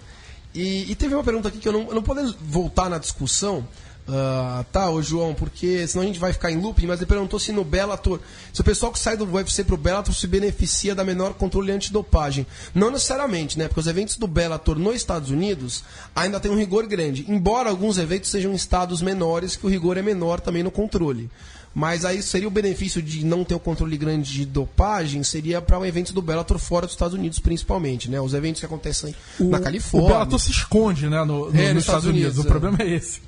S1: E, e teve uma pergunta aqui que eu não, não posso voltar na discussão, Uh, tá, ô João, porque senão a gente vai ficar em looping, mas ele perguntou se no Bellator, se o pessoal que sai do UFC pro Bellator se beneficia da menor controle antidopagem. Não necessariamente, né? Porque os eventos do Bellator nos Estados Unidos ainda tem um rigor grande. Embora alguns eventos sejam estados menores, que o rigor é menor também no controle. Mas aí seria o benefício de não ter o controle grande de dopagem, seria para o um evento do Bellator fora dos Estados Unidos, principalmente, né? Os eventos que acontecem o, na Califórnia. O
S2: Bellator se esconde, né, no, no, é, nos, nos, Estados, Unidos. Unidos. O é. problema é esse.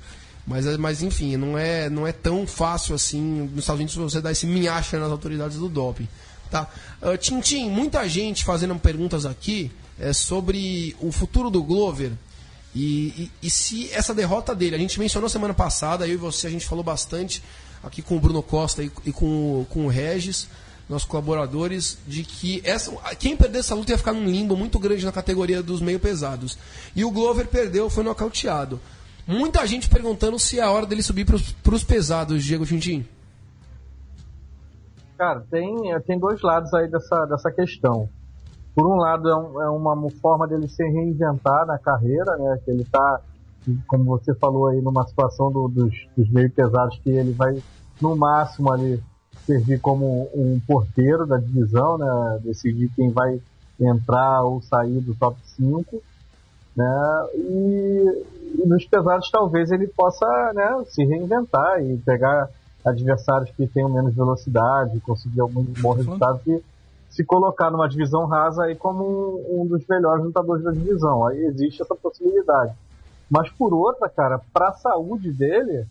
S1: Mas, mas enfim, não é, não é tão fácil assim nos Estados Unidos você dar esse minhacha nas autoridades do doping. Tá? Uh, Tintim, muita gente fazendo perguntas aqui é, sobre o futuro do Glover e, e, e, se essa derrota dele, a gente mencionou semana passada, eu e você, a gente falou bastante aqui com o Bruno Costa e, e com, com o Regis, nossos colaboradores, de que essa, quem perder essa luta ia ficar num limbo muito grande na categoria dos meio pesados. E o Glover perdeu, foi nocauteado. Muita gente perguntando se é a hora dele subir para os pesados, Diego Tintin.
S4: Cara, tem, tem dois lados aí dessa, dessa questão. Por um lado, é, um, é uma forma dele se reinventar na carreira, né? Que ele está, como você falou aí, numa situação do, dos, dos meio pesados que ele vai, no máximo, ali servir como um porteiro da divisão, né? Decidir quem vai entrar ou sair do top 5. Né? E, e nos pesados talvez ele possa né, se reinventar e pegar adversários que tenham menos velocidade, conseguir algum bom resultado e se colocar numa divisão rasa aí como um, um, dos melhores lutadores da divisão. Aí existe essa possibilidade. Mas por outra, cara, para a saúde dele,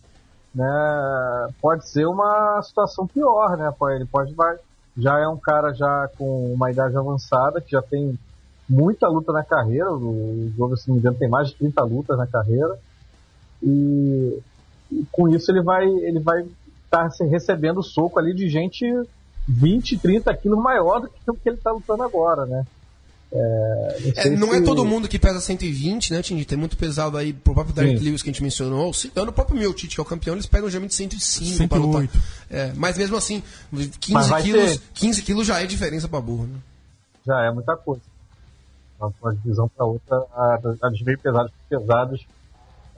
S4: né, pode ser uma situação pior, né? Ele pode vai, já é um cara já com uma idade avançada que já tem muita luta na carreira. O Glover, se não me engano, tem mais de 30 lutas na carreira. E, e com isso ele vai ele vai estar tá, recebendo soco ali de gente 20, 30 quilos maior do que o que ele está lutando agora, né?
S1: É, não, é, não se... é todo mundo que pesa 120, né, Tindy? Tem muito pesado aí, pro próprio Derek Lewis que a gente mencionou. No próprio meu Tite, que é o campeão, eles pegam geralmente 105 para lutar. É, mas mesmo assim, 15 quilos, ter... 15 quilos já é diferença para burro, né?
S4: Já é muita coisa. Uma divisão para outra, as bem pesadas pesados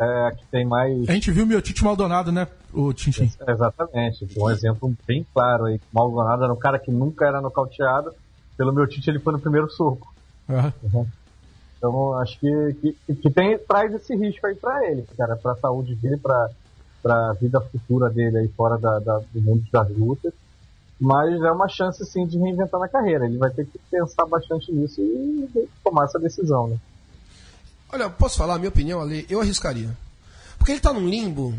S4: é, que tem mais.
S2: A gente viu o meu Tite Maldonado, né, o Tintin?
S4: É, exatamente. Um exemplo bem claro aí. Maldonado era um cara que nunca era nocauteado. Pelo meu Tite, ele foi no primeiro soco. Uhum. Uhum. Então, acho que, que, que, tem, traz esse risco aí para ele, cara, para a saúde dele, para a vida futura dele aí fora da, da, do mundo das lutas. Mas é uma chance, sim, de reinventar na carreira. Ele vai ter que pensar bastante nisso e tomar essa decisão, né?
S1: Olha, posso falar a minha opinião ali? Eu arriscaria. Porque ele tá num limbo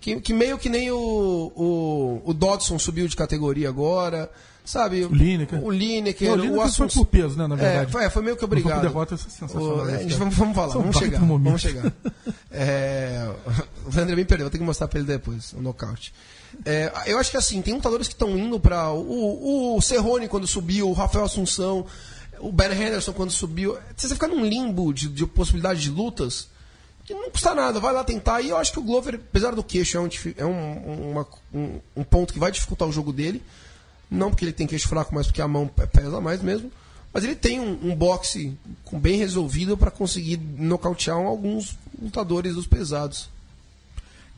S1: que, que meio que nem o, o, o Dodson subiu de categoria agora. Sabe?
S2: O Lineker.
S1: O Lineker.
S2: o Lineker foi por peso, né, na verdade.
S1: É, foi, foi meio que obrigado.
S2: O derrota é sensacional.
S1: O, é, gente, vamos, vamos falar, vamos chegar, vamos chegar. É, o André me perdeu, vou ter que mostrar pra ele depois, o nocaute. É, eu acho que assim, tem lutadores que estão indo para o, o Cerrone quando subiu, o Rafael Assunção, o Ben Henderson quando subiu. Você fica num limbo de, de possibilidade de lutas que não custa nada, vai lá tentar. E eu acho que o Glover, apesar do queixo, é um, é um, uma, um, um ponto que vai dificultar o jogo dele. Não porque ele tem queixo fraco, mas porque a mão pesa mais mesmo. Mas ele tem um, um boxe bem resolvido para conseguir nocautear alguns lutadores dos pesados.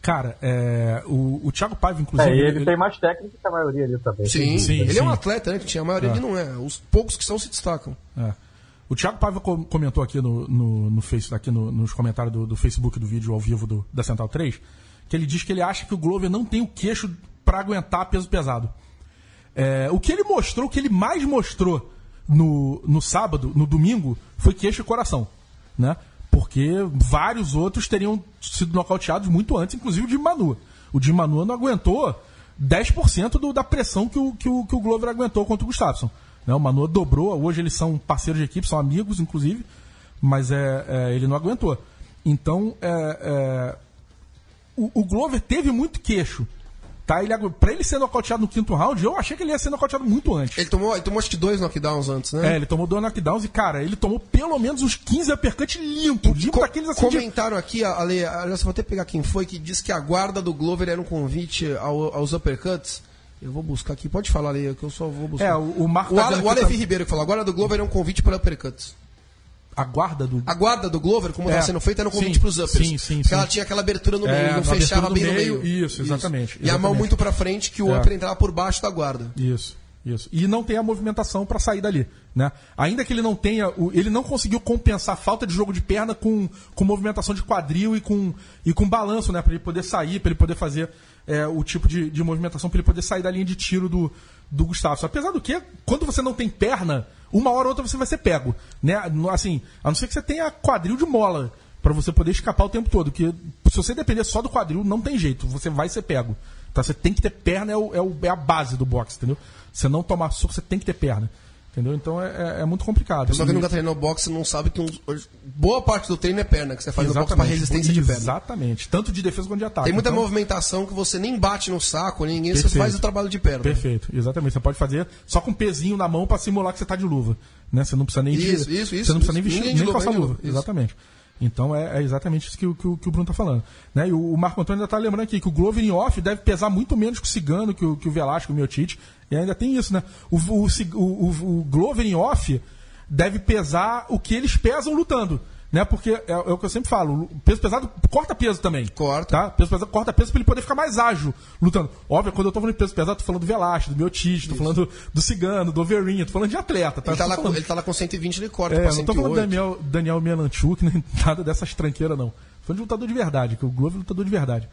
S2: Cara, é, o, o Thiago Paiva, inclusive. É,
S4: ele, ele, tem mais técnica que a maioria ali também.
S1: Sim, sim ele sim. é um atleta, né? Que tinha, a maioria é. não é. Os poucos que são se destacam.
S2: É. O Thiago Paiva comentou aqui no, no, no face, aqui no, nos comentários do, do, Facebook do vídeo ao vivo do, da Central 3, que ele diz que ele acha que o Glover não tem o queixo para aguentar peso pesado. É, o que ele mostrou, o que ele mais mostrou no, no sábado, no domingo, foi queixo e coração. Né? Porque vários outros teriam sido nocauteados muito antes, inclusive o de Manu. O de Manu não aguentou 10% do, da pressão que o, que, o, que o Glover aguentou contra o Gustafsson. Né? O Manu dobrou, hoje eles são parceiros de equipe, são amigos, inclusive, mas é, é ele não aguentou. Então, é, é, o, o Glover teve muito queixo Tá, ele, pra ele ser nocauteado no quinto round, eu achei que ele ia ser nocauteado muito antes.
S1: Ele tomou, ele tomou acho que dois knockdowns antes, né?
S2: É, ele tomou dois knockdowns e, cara, ele tomou pelo menos uns 15 uppercuts limpos. Limpo
S1: Co daqueles assim. Comentaram de... aqui, Ale, aliás, vou até pegar quem foi, que disse que a guarda do Glover era um convite ao, aos uppercuts. Eu vou buscar aqui, pode falar ali, que eu só vou buscar.
S2: É, o, o Marco.
S1: O, Ale, o Aleph tá... Ribeiro que falou, a guarda do Glover é um convite para uppercuts
S2: a guarda do.
S1: A guarda do Glover, como estava é, sendo feita, era um convite para os uppers. Sim, sim, porque sim. ela tinha aquela abertura no meio, é, não fechava bem meio, no
S2: meio. Isso, exatamente. Isso.
S1: E a mão muito para frente, que o é. upper entrava por baixo da guarda.
S2: Isso. Isso. E não tem a movimentação para sair dali. Né? Ainda que ele não tenha. Ele não conseguiu compensar a falta de jogo de perna com, com movimentação de quadril e com, e com balanço, né? Para ele poder sair, para ele poder fazer é, o tipo de, de movimentação, para ele poder sair da linha de tiro do, do Gustavo. Apesar do que, quando você não tem perna, uma hora ou outra você vai ser pego. Né? Assim, a não ser que você tenha quadril de mola para você poder escapar o tempo todo. Que se você depender só do quadril, não tem jeito, você vai ser pego. Tá? Você tem que ter perna, é, o, é, o, é a base do boxe, entendeu? Você não tomar soco, você tem que ter perna. Entendeu? Então é, é, é muito complicado.
S1: Pessoal que nunca treinou boxe não sabe que um, boa parte do treino é perna, que você faz Exatamente. no boxe para resistência de perna.
S2: Exatamente. Tanto de defesa quanto de ataque.
S1: Tem muita então... movimentação que você nem bate no saco, ninguém, Perfeito. você faz o trabalho de perna.
S2: Perfeito, exatamente. Você pode fazer só com um pezinho na mão para simular que você está de luva. Né? Você não precisa nem
S1: isso, de, isso, isso,
S2: Você não precisa
S1: nem
S2: vestir, nem, nem passar luva. luva. Exatamente. Então é, é, exatamente isso que, que, que o Bruno está falando. Né? E o, o Marco Antônio ainda está lembrando aqui que o Glover em off deve pesar muito menos que o Cigano, que o, que o Velasco, o Miotite. E ainda tem isso, né? O, o, o, o Glover em off deve pesar o que eles pesam lutando né? Porque é, é, o que eu sempre falo, peso pesado corta peso também.
S1: Corta.
S2: Tá? Peso pesado corta peso para ele poder ficar mais ágil lutando. Óbvio, quando eu tô falando de peso pesado, tô falando do Velasco, do Miotite, tô falando do, do Cigano, do Overin, tô falando de atleta, tá?
S1: Ele tá, lá
S2: falando...
S1: com, ele tá lá com 120, ele corta
S2: é,
S1: pra
S2: 108.
S1: Não tô falando
S2: Daniel, Daniel Melanchuk, nem nada dessas tranqueiras, não. Foi de lutador de verdade, que o Glover é lutador de verdade.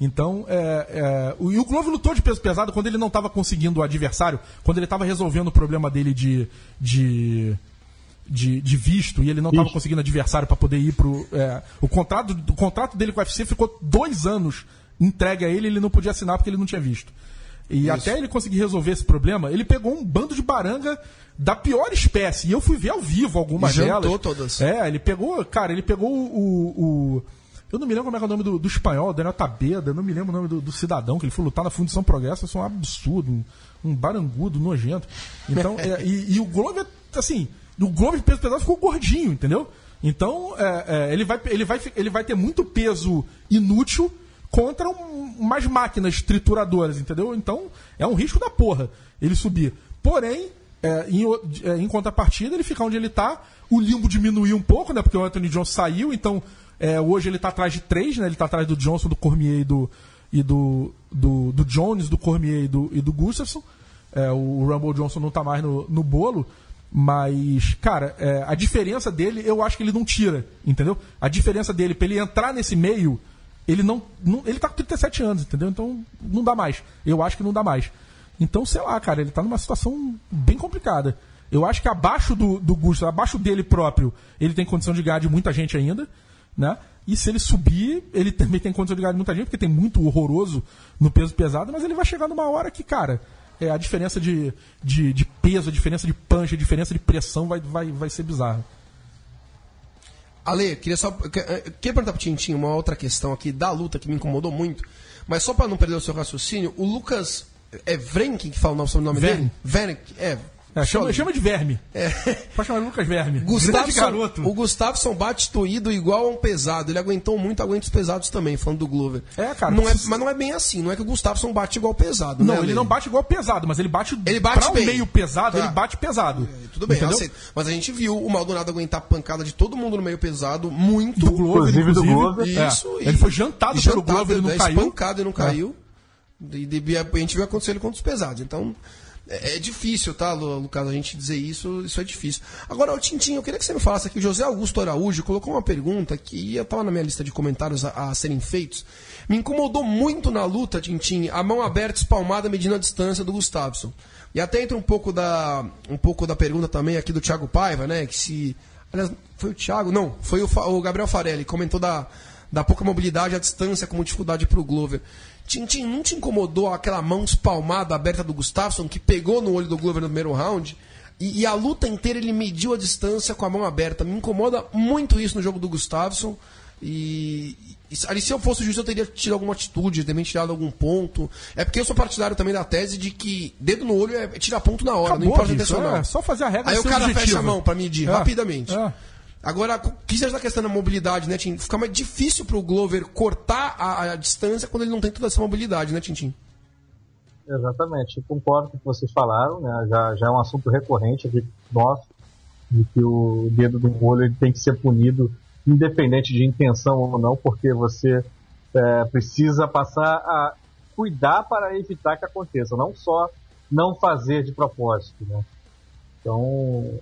S2: Então, é, é, o, e o Glover lutou de peso pesado quando ele não estava conseguindo o adversário, quando ele estava resolvendo o problema dele de, de de, de visto e ele não estava conseguindo adversário para poder ir pro. É, o, contrato, o contrato dele com o UFC ficou dois anos entregue a ele ele não podia assinar porque ele não tinha visto. E
S1: Isso.
S2: até ele conseguir resolver esse problema, ele pegou um bando de baranga da pior espécie. E eu fui ver ao vivo algumas
S1: Jantou
S2: delas.
S1: todas.
S2: É, ele pegou, cara, ele pegou o. o- eu não me lembro como é, que é o nome do, do espanhol, Daniel Tabeda, eu não me lembro o nome do, do cidadão, que ele foi lutar na Fundição Progresso, isso é um absurdo, um, um barangudo nojento. Então, é, e, e o Glover, assim, o Glover peso pesado ficou gordinho, entendeu? Então, é, é, ele, vai, ele, vai, ele vai ter muito peso inútil contra um- umas máquinas trituradoras, entendeu? Então, é um risco da porra ele subir. Porém, é, em, é, em contrapartida, ele fica onde ele tá. O limbo diminuiu um pouco, né? Porque o Anthony Johnson saiu, então é, hoje ele tá atrás de três, né? Ele tá atrás do Johnson, do Cormier e do, e do, do, do Jones, do Cormier e do, e do. É, o Rumble Johnson não tá mais no, no bolo. Mas, cara, é, a diferença dele, eu acho que ele não tira, entendeu? A diferença dele pra ele entrar nesse meio, ele não, não- Ele tá com 37 anos, entendeu? Então não dá mais. Eu acho que não dá mais. Então, sei lá, cara, ele tá numa situação bem complicada. Eu acho que abaixo do, do Gusto, abaixo dele próprio, ele tem condição de ganhar de muita gente ainda, né? E se ele subir, ele também tem condição de ganhar de muita gente, porque tem muito horroroso no peso pesado, mas ele vai chegar numa hora que, cara, é, a diferença de, de, de peso, a diferença de punch, a diferença de pressão vai, vai, vai ser bizarra.
S1: Ale, queria só. eh, Queria perguntar pro Tintin uma outra questão aqui da luta que me incomodou muito, mas só pra não perder o seu raciocínio, o Lucas. É Vrenk que fala o nome- sobre o nome
S2: Verne.
S1: dele? Verne. É.
S2: É, chama, chama de verme. Pode chamar de Lucas Verme. Garoto.
S1: o Gustafsson bate tuído igual a um pesado. Ele aguentou muito, aguenta os pesados também, falando do Glover.
S2: É, cara,
S1: Não é,
S2: precisa-
S1: mas não é bem assim. Não é que o Gustafsson bate igual pesado,
S2: Não,
S1: né,
S2: ele
S1: Ale?
S2: não bate igual pesado, mas ele bate,
S1: Ele bate
S2: pra o
S1: bem.
S2: meio pesado,
S1: Tá.
S2: ele bate pesado.
S1: Tudo bem, eu
S2: Entendeu?
S1: aceito. Mas a gente viu o Maldonado aguentar pancada de todo mundo no meio pesado, muito.
S2: Do Glover,
S4: Inclusive do
S2: inclusive.
S4: Glover.
S2: É.
S1: Isso.
S2: Ele foi jantado pelo Glover, ele não
S1: é,
S2: caiu.
S1: Espancado e não caiu. E, a gente viu acontecer ele contra os pesados. Então, é, é difícil, tá, Lu- Lucas? A gente dizer isso, isso é difícil. Agora, o Tintin, eu queria que você me falasse aqui. O José Augusto Araújo colocou uma pergunta que estava na minha lista de comentários a, a serem feitos. Me incomodou muito na luta, Tintin, a mão aberta, espalmada, medindo a distância do Gustafsson. E até entra um pouco da, um pouco da pergunta também aqui do Thiago Paiva, né? Que se. Aliás, foi o Thiago? Não, foi o, o Gabriel Farelli, comentou da, da pouca mobilidade, a distância como dificuldade pro Glover. Tintin, não te incomodou aquela mão espalmada aberta do Gustafsson que pegou no olho do Glover no primeiro round? E, e a luta inteira ele mediu a distância com a mão aberta. Me incomoda muito isso no jogo do Gustafsson. E, e ali, se eu fosse o juiz, eu teria tido alguma atitude, também tirado algum ponto. É porque eu sou partidário também da tese de que dedo no olho é tirar ponto na hora,
S2: Acabou,
S1: não importa
S2: bicho,
S1: intencional.
S2: é só fazer a regra
S1: Aí o cara
S2: objetiva.
S1: fecha a mão pra medir
S2: É,
S1: rapidamente.
S2: é.
S1: Agora, o que seja da questão da mobilidade, né, Tim? Fica mais difícil pro Glover cortar a, a distância quando ele não tem toda essa mobilidade, né, Tintin?
S4: Exatamente, concordo com o que vocês falaram, né? já, já é um assunto recorrente aqui nosso, de que o dedo do olho ele tem que ser punido, independente de intenção ou não, porque você é, precisa passar a cuidar para evitar que aconteça, não só não fazer de propósito. Né? Então,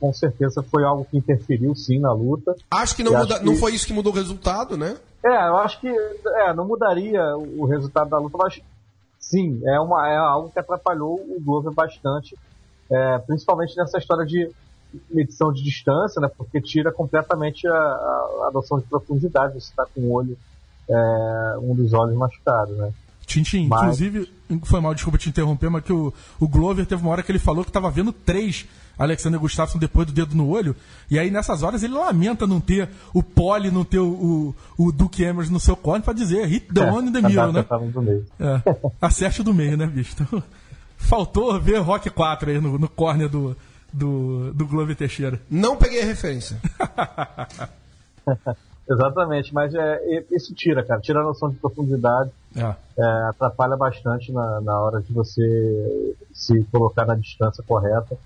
S4: com certeza foi algo que interferiu sim na luta.
S1: Acho que não, muda-
S4: acho que-
S1: não foi isso que mudou o resultado, né?
S4: É, eu acho que é, não mudaria o o resultado da luta, mas sim, é, uma, é algo que atrapalhou o Glover bastante, é, principalmente nessa história de medição de distância, né, porque tira completamente a, a, a noção de profundidade, você está com o olho, é, um dos olhos machucado, né.
S2: Tintin,
S4: Mas-
S2: inclusive, foi mal, desculpa te interromper, mas que o, o Glover teve uma hora que ele falou que tava vendo três Alexander Gustafsson depois do dedo no olho, e aí nessas horas ele lamenta não ter o Pole, não ter o, o, o Duke Emers no seu corner pra dizer hit the one in the middle, né?
S4: no meio.
S2: É, acerte do meio, né, bicho? Então, faltou ver Rock 4 aí no, no corner do, do, do Glover Teixeira.
S1: Não peguei a referência.
S4: Exatamente, mas é, isso tira, cara, tira a noção de profundidade,
S2: É.
S4: é, atrapalha bastante na, na hora de você se colocar na distância correta.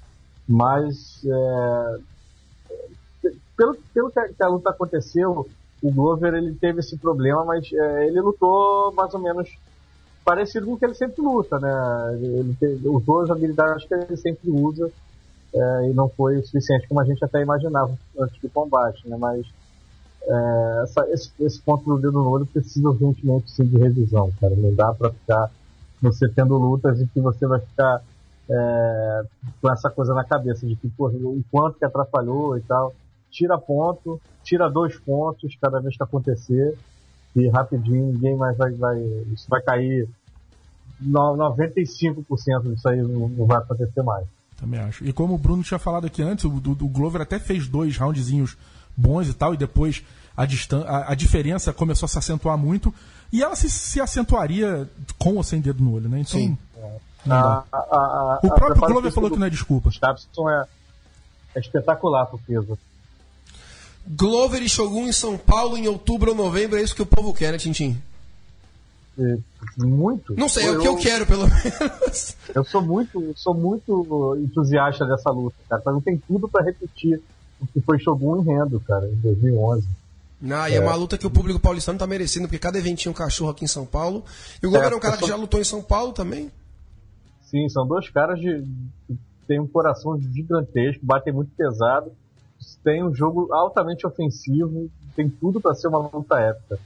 S4: Mas é, pelo, pelo que a, luta aconteceu, o Glover ele teve esse problema, mas é, ele lutou mais ou menos parecido com o que ele sempre luta, né? Ele te- usou as habilidades que ele sempre usa é, e não foi suficiente como a gente até imaginava antes do combate, né? Mas é, essa- esse, esse ponto do dedo no olho precisa urgentemente sim de revisão, cara. Não dá pra ficar você tendo lutas em que você vai ficar é, com essa coisa na cabeça de que o quanto que atrapalhou e tal. Tira ponto, tira dois pontos cada vez que acontecer e rapidinho ninguém mais vai, vai isso vai cair no- 95% disso aí não, vai acontecer mais.
S2: Também acho. E como o Bruno tinha falado aqui antes, o- o Glover até fez dois roundzinhos bons e tal, e depois a, distan a, a diferença começou a se acentuar muito, e ela se, se acentuaria com ou sem dedo no olho, né? Então,
S1: Sim.
S4: A- a- a-
S2: O
S4: a
S2: próprio Glover falou
S4: do
S2: que não é desculpa.
S4: Gustafsson é, é espetacular pro peso.
S1: Glover e Shogun em São Paulo em outubro ou novembro, é isso que o povo quer, né, Tintim?
S4: E muito.
S1: Não sei, é o que eu quero, pelo menos.
S4: Eu sou muito, sou muito entusiasta dessa luta, cara. Pra mim tem tudo pra repetir que foi Shogun em Rendo, cara, em 2011.
S1: Ah, e é uma luta que o público paulistano tá merecendo, porque cada eventinho é um cachorro aqui em São Paulo. E o Glover é,
S4: É,
S1: um cara que
S4: sou-
S1: já lutou em São Paulo também.
S4: Sim, são dois caras de, que têm um coração gigantesco, batem muito pesado, tem um jogo altamente ofensivo, tem tudo pra ser uma luta épica.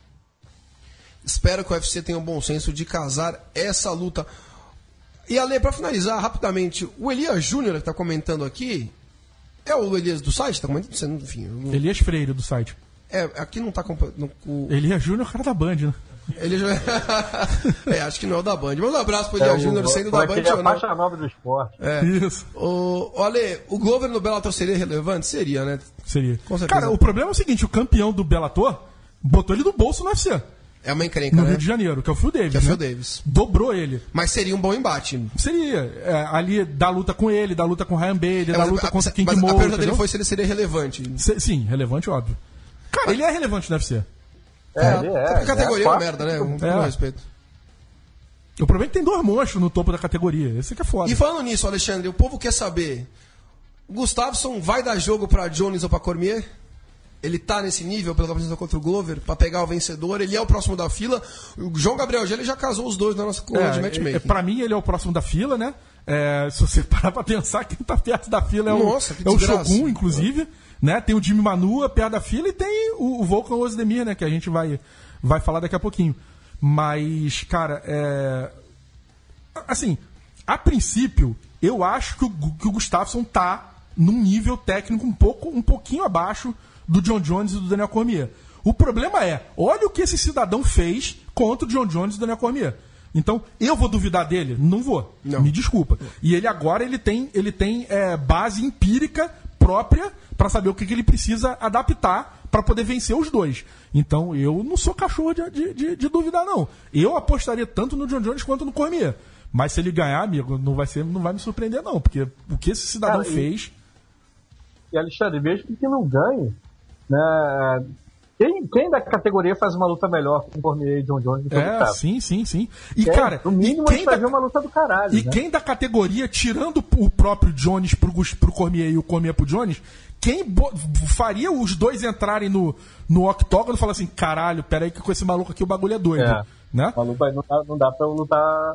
S1: Espero que o UFC tenha um bom senso de casar essa luta. E Ale, pra finalizar rapidamente, o Elias Júnior que tá comentando aqui. É o Elias do site? Tá comentando? Você Enfim, não-
S2: Elias Freire, do site.
S1: é, aqui não tá compa- no- o
S2: Elias Júnior é o cara da Band, né?
S1: Ele já... é, acho que não é o da Band. Manda um abraço pro Elias
S4: É
S1: Júnior sendo da
S4: é
S1: Band
S4: é a
S1: ou não.
S4: faixa nova do esporte.
S1: É.
S2: Isso.
S1: O, o Ale, o Glover no Bellator seria relevante? Seria, né?
S2: Seria.
S1: Com certeza.
S2: Cara, o problema é o seguinte: o campeão do Bellator botou ele no bolso no UFC,
S1: É uma encrenca,
S2: no
S1: né?
S2: Rio de Janeiro, que é o Phil Davis.
S1: Que é o
S2: né?
S1: Phil Davis.
S2: Dobrou ele.
S1: Mas seria um bom embate.
S2: Seria. é, ali, da luta com ele, da luta com o Ryan Bailey,
S1: É,
S2: da
S1: mas
S2: luta
S1: a-
S2: contra o King
S1: mas
S2: Mo.
S1: a pergunta dele foi se ele seria relevante.
S2: Se- Sim, relevante, óbvio. Cara, ele é relevante no UFC.
S4: É, ele é.
S1: Até categoria é, uma merda, né? Com todo
S2: É.
S1: respeito.
S2: O problema é que tem dois monstros no topo da categoria. Esse que é foda.
S1: E falando nisso, Alexandre, o povo quer saber: o Gustafsson vai dar jogo pra Jones ou pra Cormier? Ele tá nesse nível pela apresentação contra o Glover pra pegar o vencedor? Ele é o próximo da fila? O João Gabriel Gelo já casou os dois na nossa coluna de
S2: É,
S1: matchmaking.
S2: é, pra mim, ele é o próximo da fila, né? É, se você parar pra pensar, quem tá perto da fila é o,
S1: Nossa,
S2: é o. Shogun, inclusive. Né? Tem o Jimmy Manua perto da fila e tem o, o Volkan Ozdemir, né? Que a gente vai, vai falar daqui a pouquinho. Mas, cara, é... Assim, a princípio, eu acho que o, que o Gustafsson tá num nível técnico um pouco um pouquinho abaixo do John Jones e do Daniel Cormier. O problema é, olha o que esse cidadão fez contra o John Jones e o Daniel Cormier. Então, eu vou duvidar dele? Não vou.
S1: Não.
S2: Me desculpa. E ele agora ele tem, ele tem é, base empírica própria para saber o que, que ele precisa adaptar para poder vencer os dois. Então, eu não sou cachorro de, de, de- de duvidar, não. Eu apostaria tanto no John Jones quanto no Cormier. Mas se ele ganhar, amigo, não vai, ser, não vai me surpreender, não. Porque o que esse cidadão
S4: Cara, e-
S2: fez.
S4: E Alexandre, mesmo que não ganhe, né? Quem, quem da categoria faz uma luta melhor com o Cormier e John Jones do que o
S2: É, sim, sim, sim. E,
S4: É,
S2: cara,
S4: no mínimo
S2: e quem da-
S4: uma luta do caralho.
S2: E
S4: né?
S2: quem da categoria, tirando o próprio Jones pro, pro Cormier e o Cormier pro Jones, quem faria os dois entrarem no, no octógono e falar assim, caralho, peraí que com esse maluco aqui o bagulho é doido.
S4: É.
S2: Né?
S4: Uma luta não dá, não dá pra eu lutar.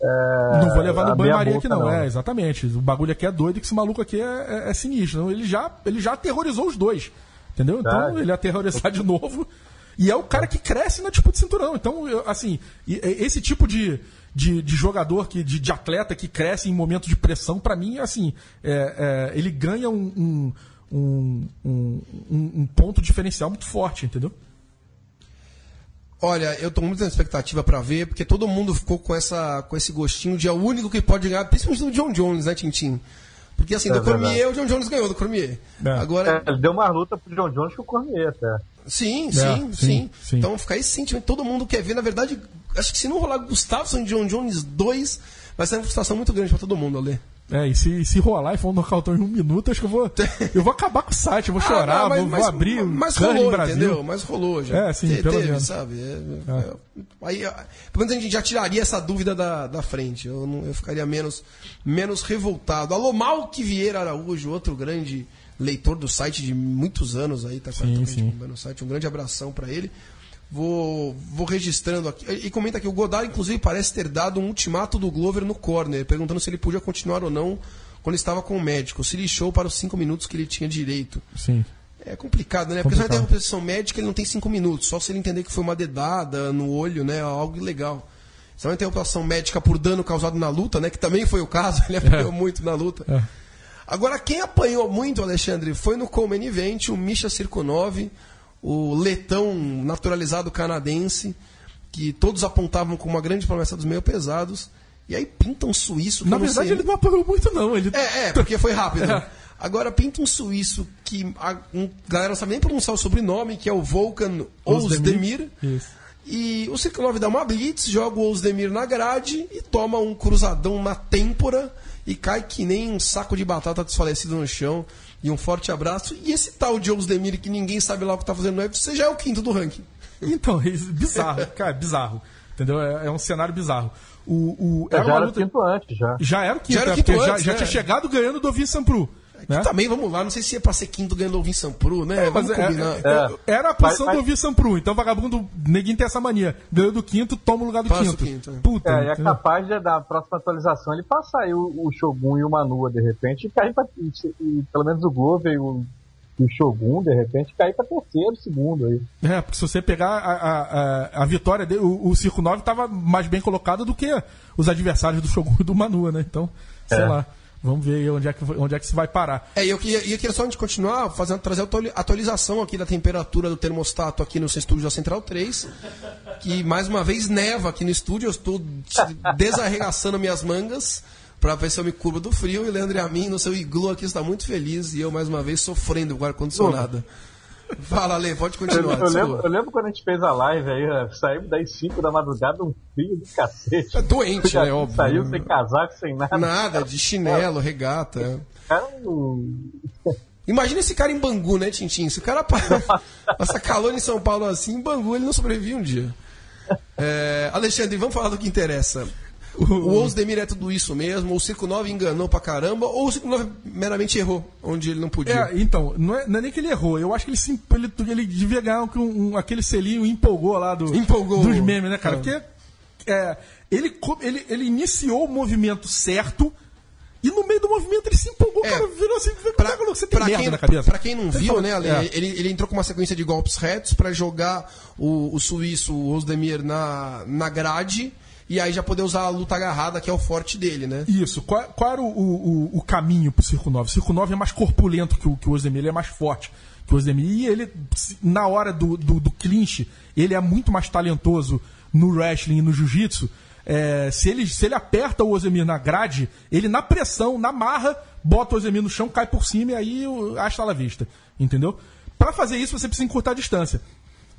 S4: é,
S2: Não vou levar no banho-maria aqui,
S4: boca,
S2: não. É, exatamente. O bagulho aqui é doido e que esse maluco aqui é, é- é sinistro. Ele, já, ele já aterrorizou os dois. Entendeu? Então,
S4: Verdade.
S2: ele aterrorizar de novo. E é o cara que cresce na disputa de cinturão. Então, eu, assim, esse tipo de, de, de jogador, que, de, de atleta que cresce em momentos de pressão, pra mim, assim, é, é, ele ganha um, um, um, um- ponto diferencial muito forte, entendeu?
S1: Olha, eu tô muito na expectativa pra ver, porque todo mundo ficou com, essa, com esse gostinho de é o único que pode ganhar, principalmente do John Jones, né, Tintin? Porque assim,
S4: É
S1: do
S4: verdade.
S1: Cormier, o John Jones ganhou do Cormier.
S2: É.
S1: Agora,
S4: É, ele deu mais luta pro John Jones que o Cormier até.
S1: sim, sim,
S2: sim,
S1: sim,
S2: sim.
S1: Então fica esse sentimento, todo mundo quer ver. Na verdade, acho que se não rolar Gustafsson e John Jones 2, vai ser uma frustração muito grande pra todo mundo, Ale.
S2: É, e se, se rolar e for um nocautão em um minuto, acho que eu vou. Eu vou acabar com o site, eu vou chorar,
S1: Ah, mas-
S2: vou,
S1: mas-
S2: vou abrir
S1: mas rolou,
S2: Brasil.
S1: entendeu? Mas rolou já.
S2: É, sim,
S1: Te-
S2: pelo
S1: teve,
S2: menos.
S1: sabe? É, é, aí, ah, pelo menos a gente já tiraria essa dúvida da, da frente. Eu, não- eu ficaria menos, menos revoltado. Alô, Malque Vieira Araújo, outro grande leitor do site de muitos anos aí, tá
S2: Sim, sim.
S1: acompanhando o site. Um grande abração pra ele. Vou, vou registrando aqui. E comenta que o Godard, inclusive, parece ter dado um ultimato do Glover no corner, perguntando se ele podia continuar ou não quando estava com o médico. Se lixou para os cinco minutos que ele tinha direito.
S2: Sim.
S1: É complicado, né? Porque se
S2: Complicado.
S1: uma interrupção médica, ele não tem cinco minutos. Só se ele entender que foi uma dedada no olho, né? Algo ilegal. Se é uma interrupção médica por dano causado na luta, né? Que também foi o caso, ele apanhou muito na luta.
S2: É.
S1: Agora, quem apanhou muito, Alexandre, foi no Coleman Event, o Misha Cirkunov, o letão naturalizado canadense, que todos apontavam como uma grande promessa dos meio pesados. E aí pinta um suíço que
S2: Na verdade, ele não apanhou muito, não. Ele...
S1: É, é, porque foi rápido.
S2: É.
S1: Agora pinta um suíço que a um, galera não sabe nem pronunciar o sobrenome, que é o Volkan
S2: Ozdemir. Isso.
S1: E o Círculo 9 dá uma blitz, joga o Ozdemir na grade e toma um cruzadão na têmpora e cai que nem um saco de batata desfalecido no chão. E um forte abraço. E esse tal de Ozdemir que ninguém sabe lá o que tá fazendo no UFC já é o quinto do ranking.
S2: Então, é bizarro, cara, bizarro. Entendeu? É, é um cenário bizarro. O, o,
S4: Já
S2: era uma
S4: era o
S2: luta.
S4: quinto antes, já.
S2: Já era o quinto,
S1: Já era o
S2: é,
S1: quinto
S2: já,
S1: antes,
S2: já
S1: né?
S2: tinha chegado ganhando do Vincent Pru. Né?
S1: Que também, vamos lá, não sei se é pra ser quinto ganhando o Vincent Pro, né?
S2: Mas
S1: vamos
S2: é-
S1: combinar.
S2: é- é- era a posição
S4: Mas-
S2: do Vincent Pru, então vagabundo, neguinho tem essa mania. Ganhou do quinto, toma o lugar do
S1: Passa
S2: quinto.
S1: quinto, é.
S2: Puta,
S4: É, e é capaz de, da próxima atualização ele passar aí o, o Shogun e o Manua de repente e cair pra. E, e pelo menos o Glover e o, e o Shogun, de repente, cair pra terceiro, segundo aí.
S2: É, porque se você pegar a, a, a, a vitória dele, o, o Circo 9 estava mais bem colocado do que os adversários do Shogun e do Manua, né? Então, sei
S4: É.
S2: lá. Vamos ver aí onde é que, onde é que isso vai parar.
S1: É, e eu queria, eu queria só antes de continuar, fazendo, trazer a atuali- atualização aqui da temperatura do termostato aqui no seu estúdio da Central 3. Que mais uma vez neva aqui no estúdio. Eu estou desarregaçando minhas mangas para ver se eu me curvo do frio. E o Leandro e a mim no seu iglu aqui está muito feliz. E eu mais uma vez sofrendo com o ar-condicionado. Fala, Ale, pode
S4: Eu,
S1: continuar.
S4: eu lembro,
S1: desculpa.
S4: eu lembro quando a gente fez a live aí, né, saímos das 5 da madrugada, um frio do cacete.
S1: É doente, né? Óbvio.
S4: Saiu sem casaco, sem nada.
S1: Nada, de chinelo, regata. é.
S4: Cara, um-
S1: Imagina esse cara em Bangu, né, Tintin? Se o cara pa- passa calor em São Paulo assim, em Bangu ele não sobrevive um dia. É, Alexandre, vamos falar do que interessa. O Ozdemir é tudo isso mesmo, o Circo 9 enganou pra caramba, ou o Circo 9 meramente errou, onde ele não podia.
S2: É, então, não é, não é nem que ele errou, eu acho que ele, se, imp- ele, ele devia ganhar um, um- aquele selinho empolgou lá do,
S1: Empolgou.
S2: dos memes, né, cara?
S1: É.
S2: Porque é, ele, ele, ele iniciou o movimento certo e no meio do movimento ele se empolgou,
S1: É.
S2: cara, virou assim,
S1: Pra,
S2: você tem
S1: pra
S2: merda
S1: quem,
S2: na cabeça.
S1: pra quem não
S2: Você
S1: viu,
S2: falou-
S1: né, Ale,
S2: é.
S1: ele, ele entrou com uma sequência de golpes retos pra jogar o, o suíço, o Ozdemir, na, na grade, e aí já poder usar a luta agarrada, que é o forte dele, né?
S2: Isso, qual, qual era o, o, o caminho pro Circo 9? O Circo 9 é mais corpulento que o, que o Ozdemir, ele é mais forte que o Ozdemir. E ele, na hora do, do, do clinch, ele é muito mais talentoso no wrestling e no jiu-jitsu. É, se, ele, se ele aperta o Ozdemir na grade, ele na pressão, na marra, bota o Ozdemir no chão, cai por cima e aí o- hasta la vista. Entendeu? Pra fazer isso, você precisa encurtar a distância.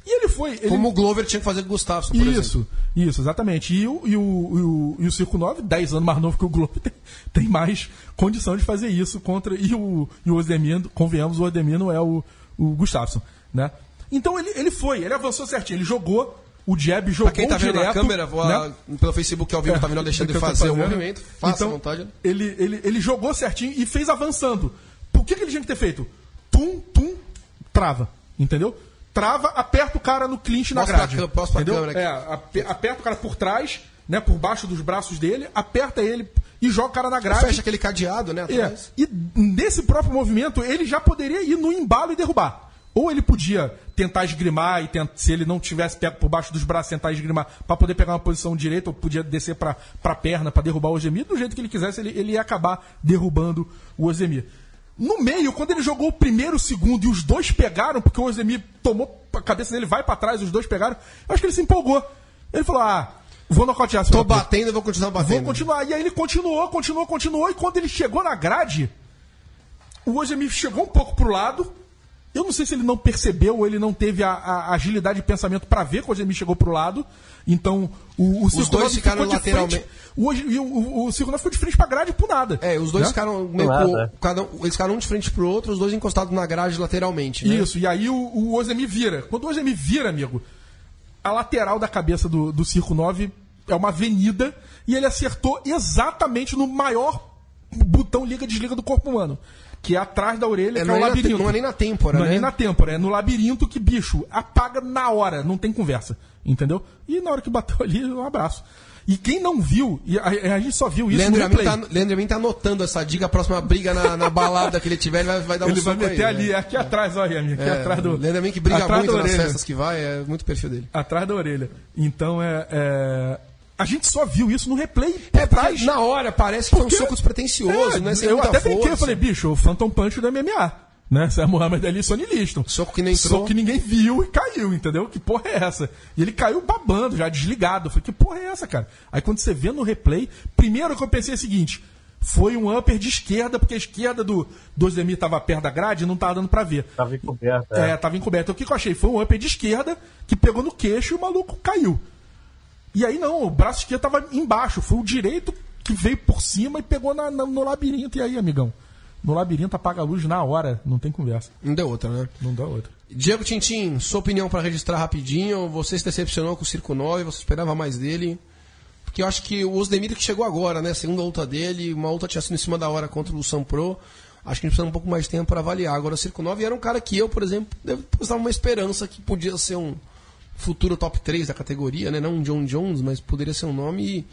S2: E ele foi. Ele,
S1: Como o Glover tinha que fazer com o Gustavo, por exemplo.
S2: isso, isso, exatamente. E o, e o, e o, e o Circo 9, 10 anos mais novo que o Globo, tem, tem mais condição de fazer isso contra. E o, e o Ozdemir, convenhamos, o Ozdemir não é o, o Gustafsson, né? Então ele, ele foi, ele avançou certinho, ele jogou o jab, jogou
S1: Pra quem tá vendo
S2: direto,
S1: na câmera, vou
S2: né?
S1: pelo Facebook ao vivo, tá vendo o Alexandre
S2: É,
S1: fazer o movimento. Faça
S2: então,
S1: à vontade.
S2: Ele, ele, ele jogou certinho e fez avançando. Por que, que ele tinha que ter feito? Tum, tum, trava. Entendeu? Trava, aperta o cara no clinch na
S1: pra
S2: grade.
S1: pra
S2: entendeu?
S1: câmera aqui.
S2: É, ape- aperta o cara por trás, né? Por baixo dos braços dele, aperta ele e joga o cara na grade.
S1: Fecha aquele cadeado, né,
S2: É, e nesse próprio movimento, ele já poderia ir no embalo e derrubar. Ou ele podia tentar esgrimar e tent- se ele não tivesse pego por baixo dos braços, tentar esgrimar para poder pegar uma posição direita, ou podia descer para a perna para derrubar o Ozemir. Do jeito que ele quisesse, ele, ele ia acabar derrubando o Ozemir. No meio, quando ele jogou o primeiro, o segundo e os dois pegaram, porque o Ozemir tomou, a cabeça dele vai para trás, os dois pegaram, eu acho que ele se empolgou. Ele falou: ah, vou nocautear
S1: Tô
S2: filho da puta."
S1: batendo vou continuar batendo.
S2: Vou continuar. E aí ele continuou, continuou, continuou. E quando ele chegou na grade, o Ojemi chegou um pouco pro lado. Eu não sei se ele não percebeu ou ele não teve a, a agilidade de pensamento para ver que o Ojemi chegou pro lado. Então, o, o Circo
S1: dois
S2: Nove
S1: ficaram
S2: ficou de
S1: lateralmente.
S2: frente. O, e o, o, o Circo Nove ficou de frente pra grade por nada.
S1: É, os dois
S2: né?
S1: ficaram meio co- cada um- eles ficaram um de frente pro outro, os dois encostados na grade lateralmente, né?
S2: Isso, e aí o, o Ozemi vira. Quando o Ozemi vira, amigo, a lateral da cabeça do, do Circo 9 é uma avenida e ele acertou exatamente no maior botão liga-desliga do corpo humano. Que é atrás da orelha,
S1: É,
S2: que
S1: não,
S2: é o
S1: é na,
S2: labirinto.
S1: não é nem na têmpora,
S2: Não é
S1: né?
S2: nem na têmpora, é no labirinto que, bicho, apaga na hora, não tem conversa. Entendeu? E na hora que bateu ali, um abraço. E quem não viu, e a, a gente só viu isso
S1: Leandro
S2: no
S1: Amin
S2: replay.
S1: tá, Leandro Amin tá anotando essa dica, a próxima briga na, na balada que ele tiver, ele vai, vai dar um
S2: Ele vai meter
S1: aí,
S2: ali,
S1: né?
S2: é aqui atrás, olha, amigo, aqui
S1: É,
S2: atrás do.
S1: Leandro Amin que briga
S2: atrás
S1: muito nas festas que vai, é muito perfil dele.
S2: Atrás da orelha. Então é. é, A gente só viu isso no replay.
S1: É,
S2: por
S1: porque
S2: trás.
S1: na hora parece que foi um
S2: Porque-
S1: soco despretensioso,
S2: É,
S1: né? Sem
S2: eu até brinquei,
S1: força.
S2: eu falei, bicho, o Phantom Punch do MMA. Né? É Muhammad Ali e Sonny Liston.
S1: Soco que nem entrou.
S2: Soco que ninguém viu e caiu, entendeu? Que porra é essa? E ele caiu babando, já desligado. Eu falei, que porra é essa, cara? Aí quando você vê no replay, primeiro que eu pensei é o seguinte: foi um upper de esquerda, porque a esquerda do, do Ozdemir tava perto da grade e não tava dando pra ver.
S4: Tava encoberto.
S2: É,
S4: É.
S2: tava encoberto. Então, o que, que eu achei? Foi um upper de esquerda que pegou no queixo e o maluco caiu. E aí não, o braço esquerdo tava embaixo. Foi o direito que veio por cima e pegou na- na- no labirinto. E aí, amigão? No labirinto apaga a luz na hora, não tem conversa.
S1: Não deu outra, né?
S2: Não dá outra.
S1: Diego Tintin, sua opinião pra registrar rapidinho. Você se decepcionou com o Circo 9, você esperava mais dele. Porque eu acho que o Osdemir que chegou agora, né? Segunda luta dele, uma luta tinha sido em cima da hora contra o Lucian Pro. Acho que a gente precisa de um pouco mais de tempo para avaliar. Agora, o Circo 9 era um cara que eu, por exemplo, depositava uma esperança que podia ser um futuro top 3 da categoria, né? Não um John Jones, mas poderia ser um nome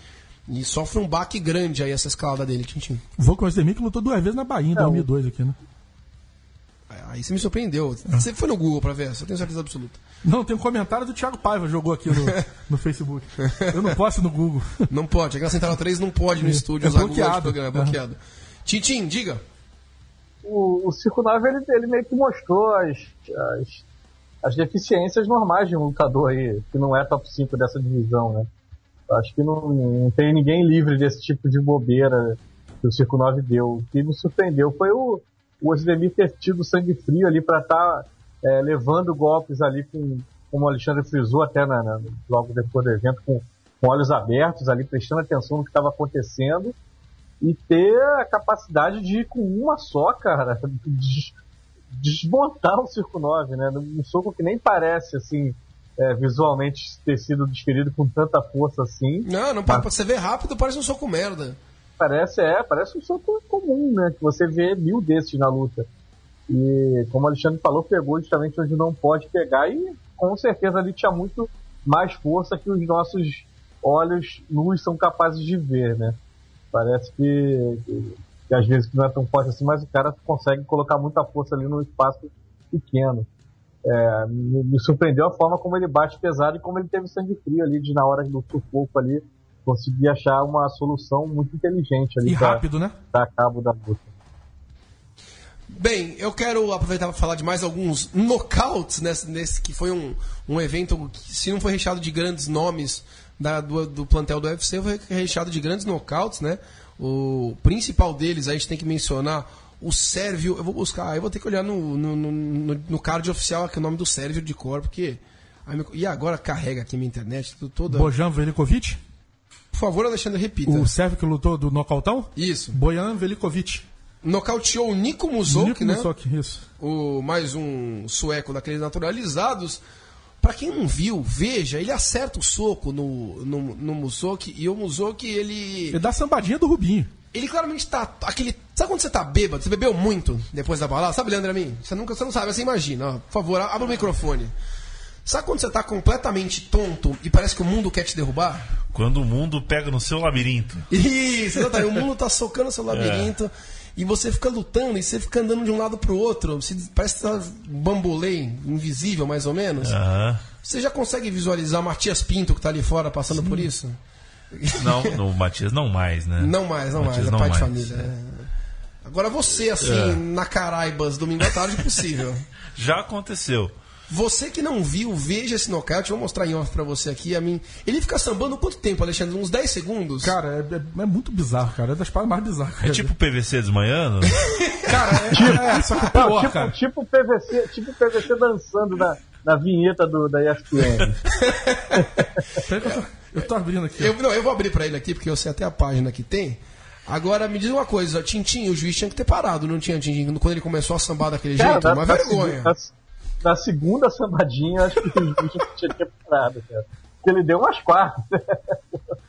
S1: e, e sofre um baque grande aí essa escalada dele, Tintin.
S2: Vou com o Osdemir que lutou duas vezes na Bahia em
S4: Não.
S2: 2002 aqui, né?
S1: Aí você me surpreendeu. Você foi no Google pra ver, só tenho certeza absoluta.
S2: Não, tem um comentário do Thiago Paiva, jogou aqui no, no Facebook. Eu não posso ir no Google.
S1: Não pode, aqui na Central 3 não pode no estúdio
S2: É
S1: usar Google
S2: bloqueado.
S1: de programa, é bloqueado. Tintin, diga.
S4: O, o Circo 9 ele, ele meio que mostrou as, as, as deficiências normais de um lutador aí, que não é top 5 dessa divisão, né? Acho que não, não tem ninguém livre desse tipo de bobeira que o Circo 9 deu. O que me surpreendeu foi o, o Osdemir ter tido sangue frio ali para estar levando golpes ali com, como o Alexandre frisou até na, na- logo depois do evento, com, com olhos abertos ali, prestando atenção no que estava acontecendo e ter a capacidade de ir com uma só, cara, des- desmontar o Circo 9, né? Um soco que nem parece, assim, é, visualmente ter sido desferido com tanta força assim.
S1: Não, não pra você ver rápido, parece um soco merda.
S4: Parece, é, parece um soco comum, né? Que você vê mil desses na luta. E, como o Alexandre falou, pegou justamente onde não pode pegar e, com certeza, ali tinha muito mais força que os nossos olhos nus são capazes de ver, né? Parece que, que, às vezes não é tão forte assim, mas o cara consegue colocar muita força ali num espaço pequeno. É, me, me surpreendeu a forma como ele bate pesado e como ele teve sangue frio ali, de na hora do sufoco ali, conseguir achar uma solução muito inteligente ali
S2: E
S4: pra
S2: rápido, né?
S4: dar cabo da luta.
S1: Bem, eu quero aproveitar para falar de mais alguns knockouts nesse, nesse que foi um, um evento que, se não foi recheado de grandes nomes da- do, do plantel do UFC, foi recheado de grandes knockouts, né? O principal deles, aí a gente tem que mencionar o Sérvio. Eu vou buscar, eu vou ter que olhar no, no, no, no- card oficial aqui o nome do Sérvio de cor, porque. E agora carrega aqui minha internet, toda.
S2: Bojan Velikovic,
S1: Por favor, Alexandre, repita.
S2: o sérvio que lutou do nocautão?
S1: Isso.
S2: Bojan Velikovic.
S1: Nocauteou o Nico Musoki,
S2: Nico
S1: né?
S2: Musoki, isso.
S1: o mais um sueco daqueles naturalizados. Pra quem não viu, veja, ele acerta o soco no, no, no Musoki e o Musoki, ele.
S2: Ele dá a sambadinha do Rubinho.
S1: Ele claramente tá. Aquele. Sabe quando você tá bêbado? Você bebeu muito depois da balada? Sabe, Leandro Amin? Você nunca você não sabe, você imagina. Ó, por favor, abra o microfone. Sabe quando você tá completamente tonto e parece que o mundo quer te derrubar?
S3: Quando o mundo pega no seu labirinto.
S1: Isso, exatamente. O mundo tá socando seu labirinto e você fica lutando e você fica andando de um lado pro outro. Parece que tá bambolê invisível, mais ou menos. Você já consegue visualizar o Matias Pinto que tá ali fora passando por isso?
S3: Não, no Matias não mais, né?
S1: Não mais, não
S3: Matias
S1: mais. É
S3: não
S1: pai de
S3: mais,
S1: família. é. Agora você, assim,
S3: É.
S1: na Caraibas, domingo à tarde, possível.
S3: Já aconteceu.
S1: Você que não viu, veja esse nocaute. Vou mostrar em off pra você aqui. A mim. Ele fica sambando quanto tempo, Alexandre? Uns 10 segundos?
S2: Cara, é, é- é muito bizarro, cara. É das paradas mais bizarras.
S3: É tipo PVC desmanhando?
S2: Cara, é, é, só que é
S4: Não,
S2: pior,
S4: tipo,
S2: cara.
S4: tipo PVC, tipo PVC dançando na, na vinheta do, da ESPN.
S2: Eu, tô, abrindo aqui.
S1: Eu, não, eu vou abrir pra ele aqui, porque eu sei até a página que tem. Agora, me diz uma coisa, Tintin, o juiz tinha que ter parado, não tinha, Tintin? Quando ele começou a sambar daquele jeito?
S4: na,
S1: uma
S4: na
S1: vergonha.
S4: segu- na- na segunda sambadinha, acho que o juiz tinha que ter parado, cara. Porque ele deu umas quatro.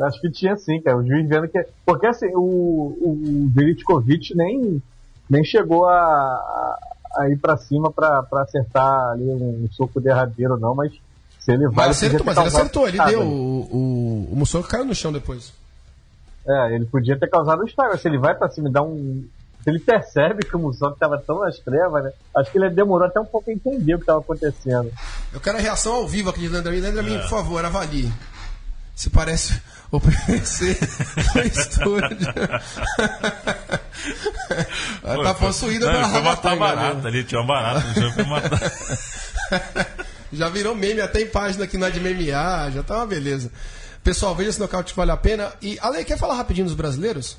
S4: Acho que tinha sim, cara. O juiz vendo que. Porque assim, o, o Veritkovic nem, nem chegou a, a, ir pra cima pra, pra acertar ali um soco derradeiro, não, mas se ele vai.
S1: Mas
S4: ele
S1: acertou, mas ele acertou, ele deu.
S4: ali.
S1: O, o, o caiu no chão depois.
S4: É, ele podia ter causado um estrago. Se ele vai pra cima e dá um. Ele percebe que o Mussolini tava tão nas trevas, né? Acho que ele demorou até um pouco a entender o que tava acontecendo.
S1: Eu quero a reação ao vivo aqui de Leandro Amin. Leandro Amin, por favor, avalie. se parece o PVC do estúdio. Ela tá possuída
S3: Não,
S1: pela
S3: ele foi matar
S1: né?
S3: barata ali, tinha uma barata no jogo, foi matar.
S1: Já virou meme, até em página aqui na de MMA, já tá uma beleza. Pessoal, veja se nocaute vale a pena. E, Ale, quer falar rapidinho dos brasileiros?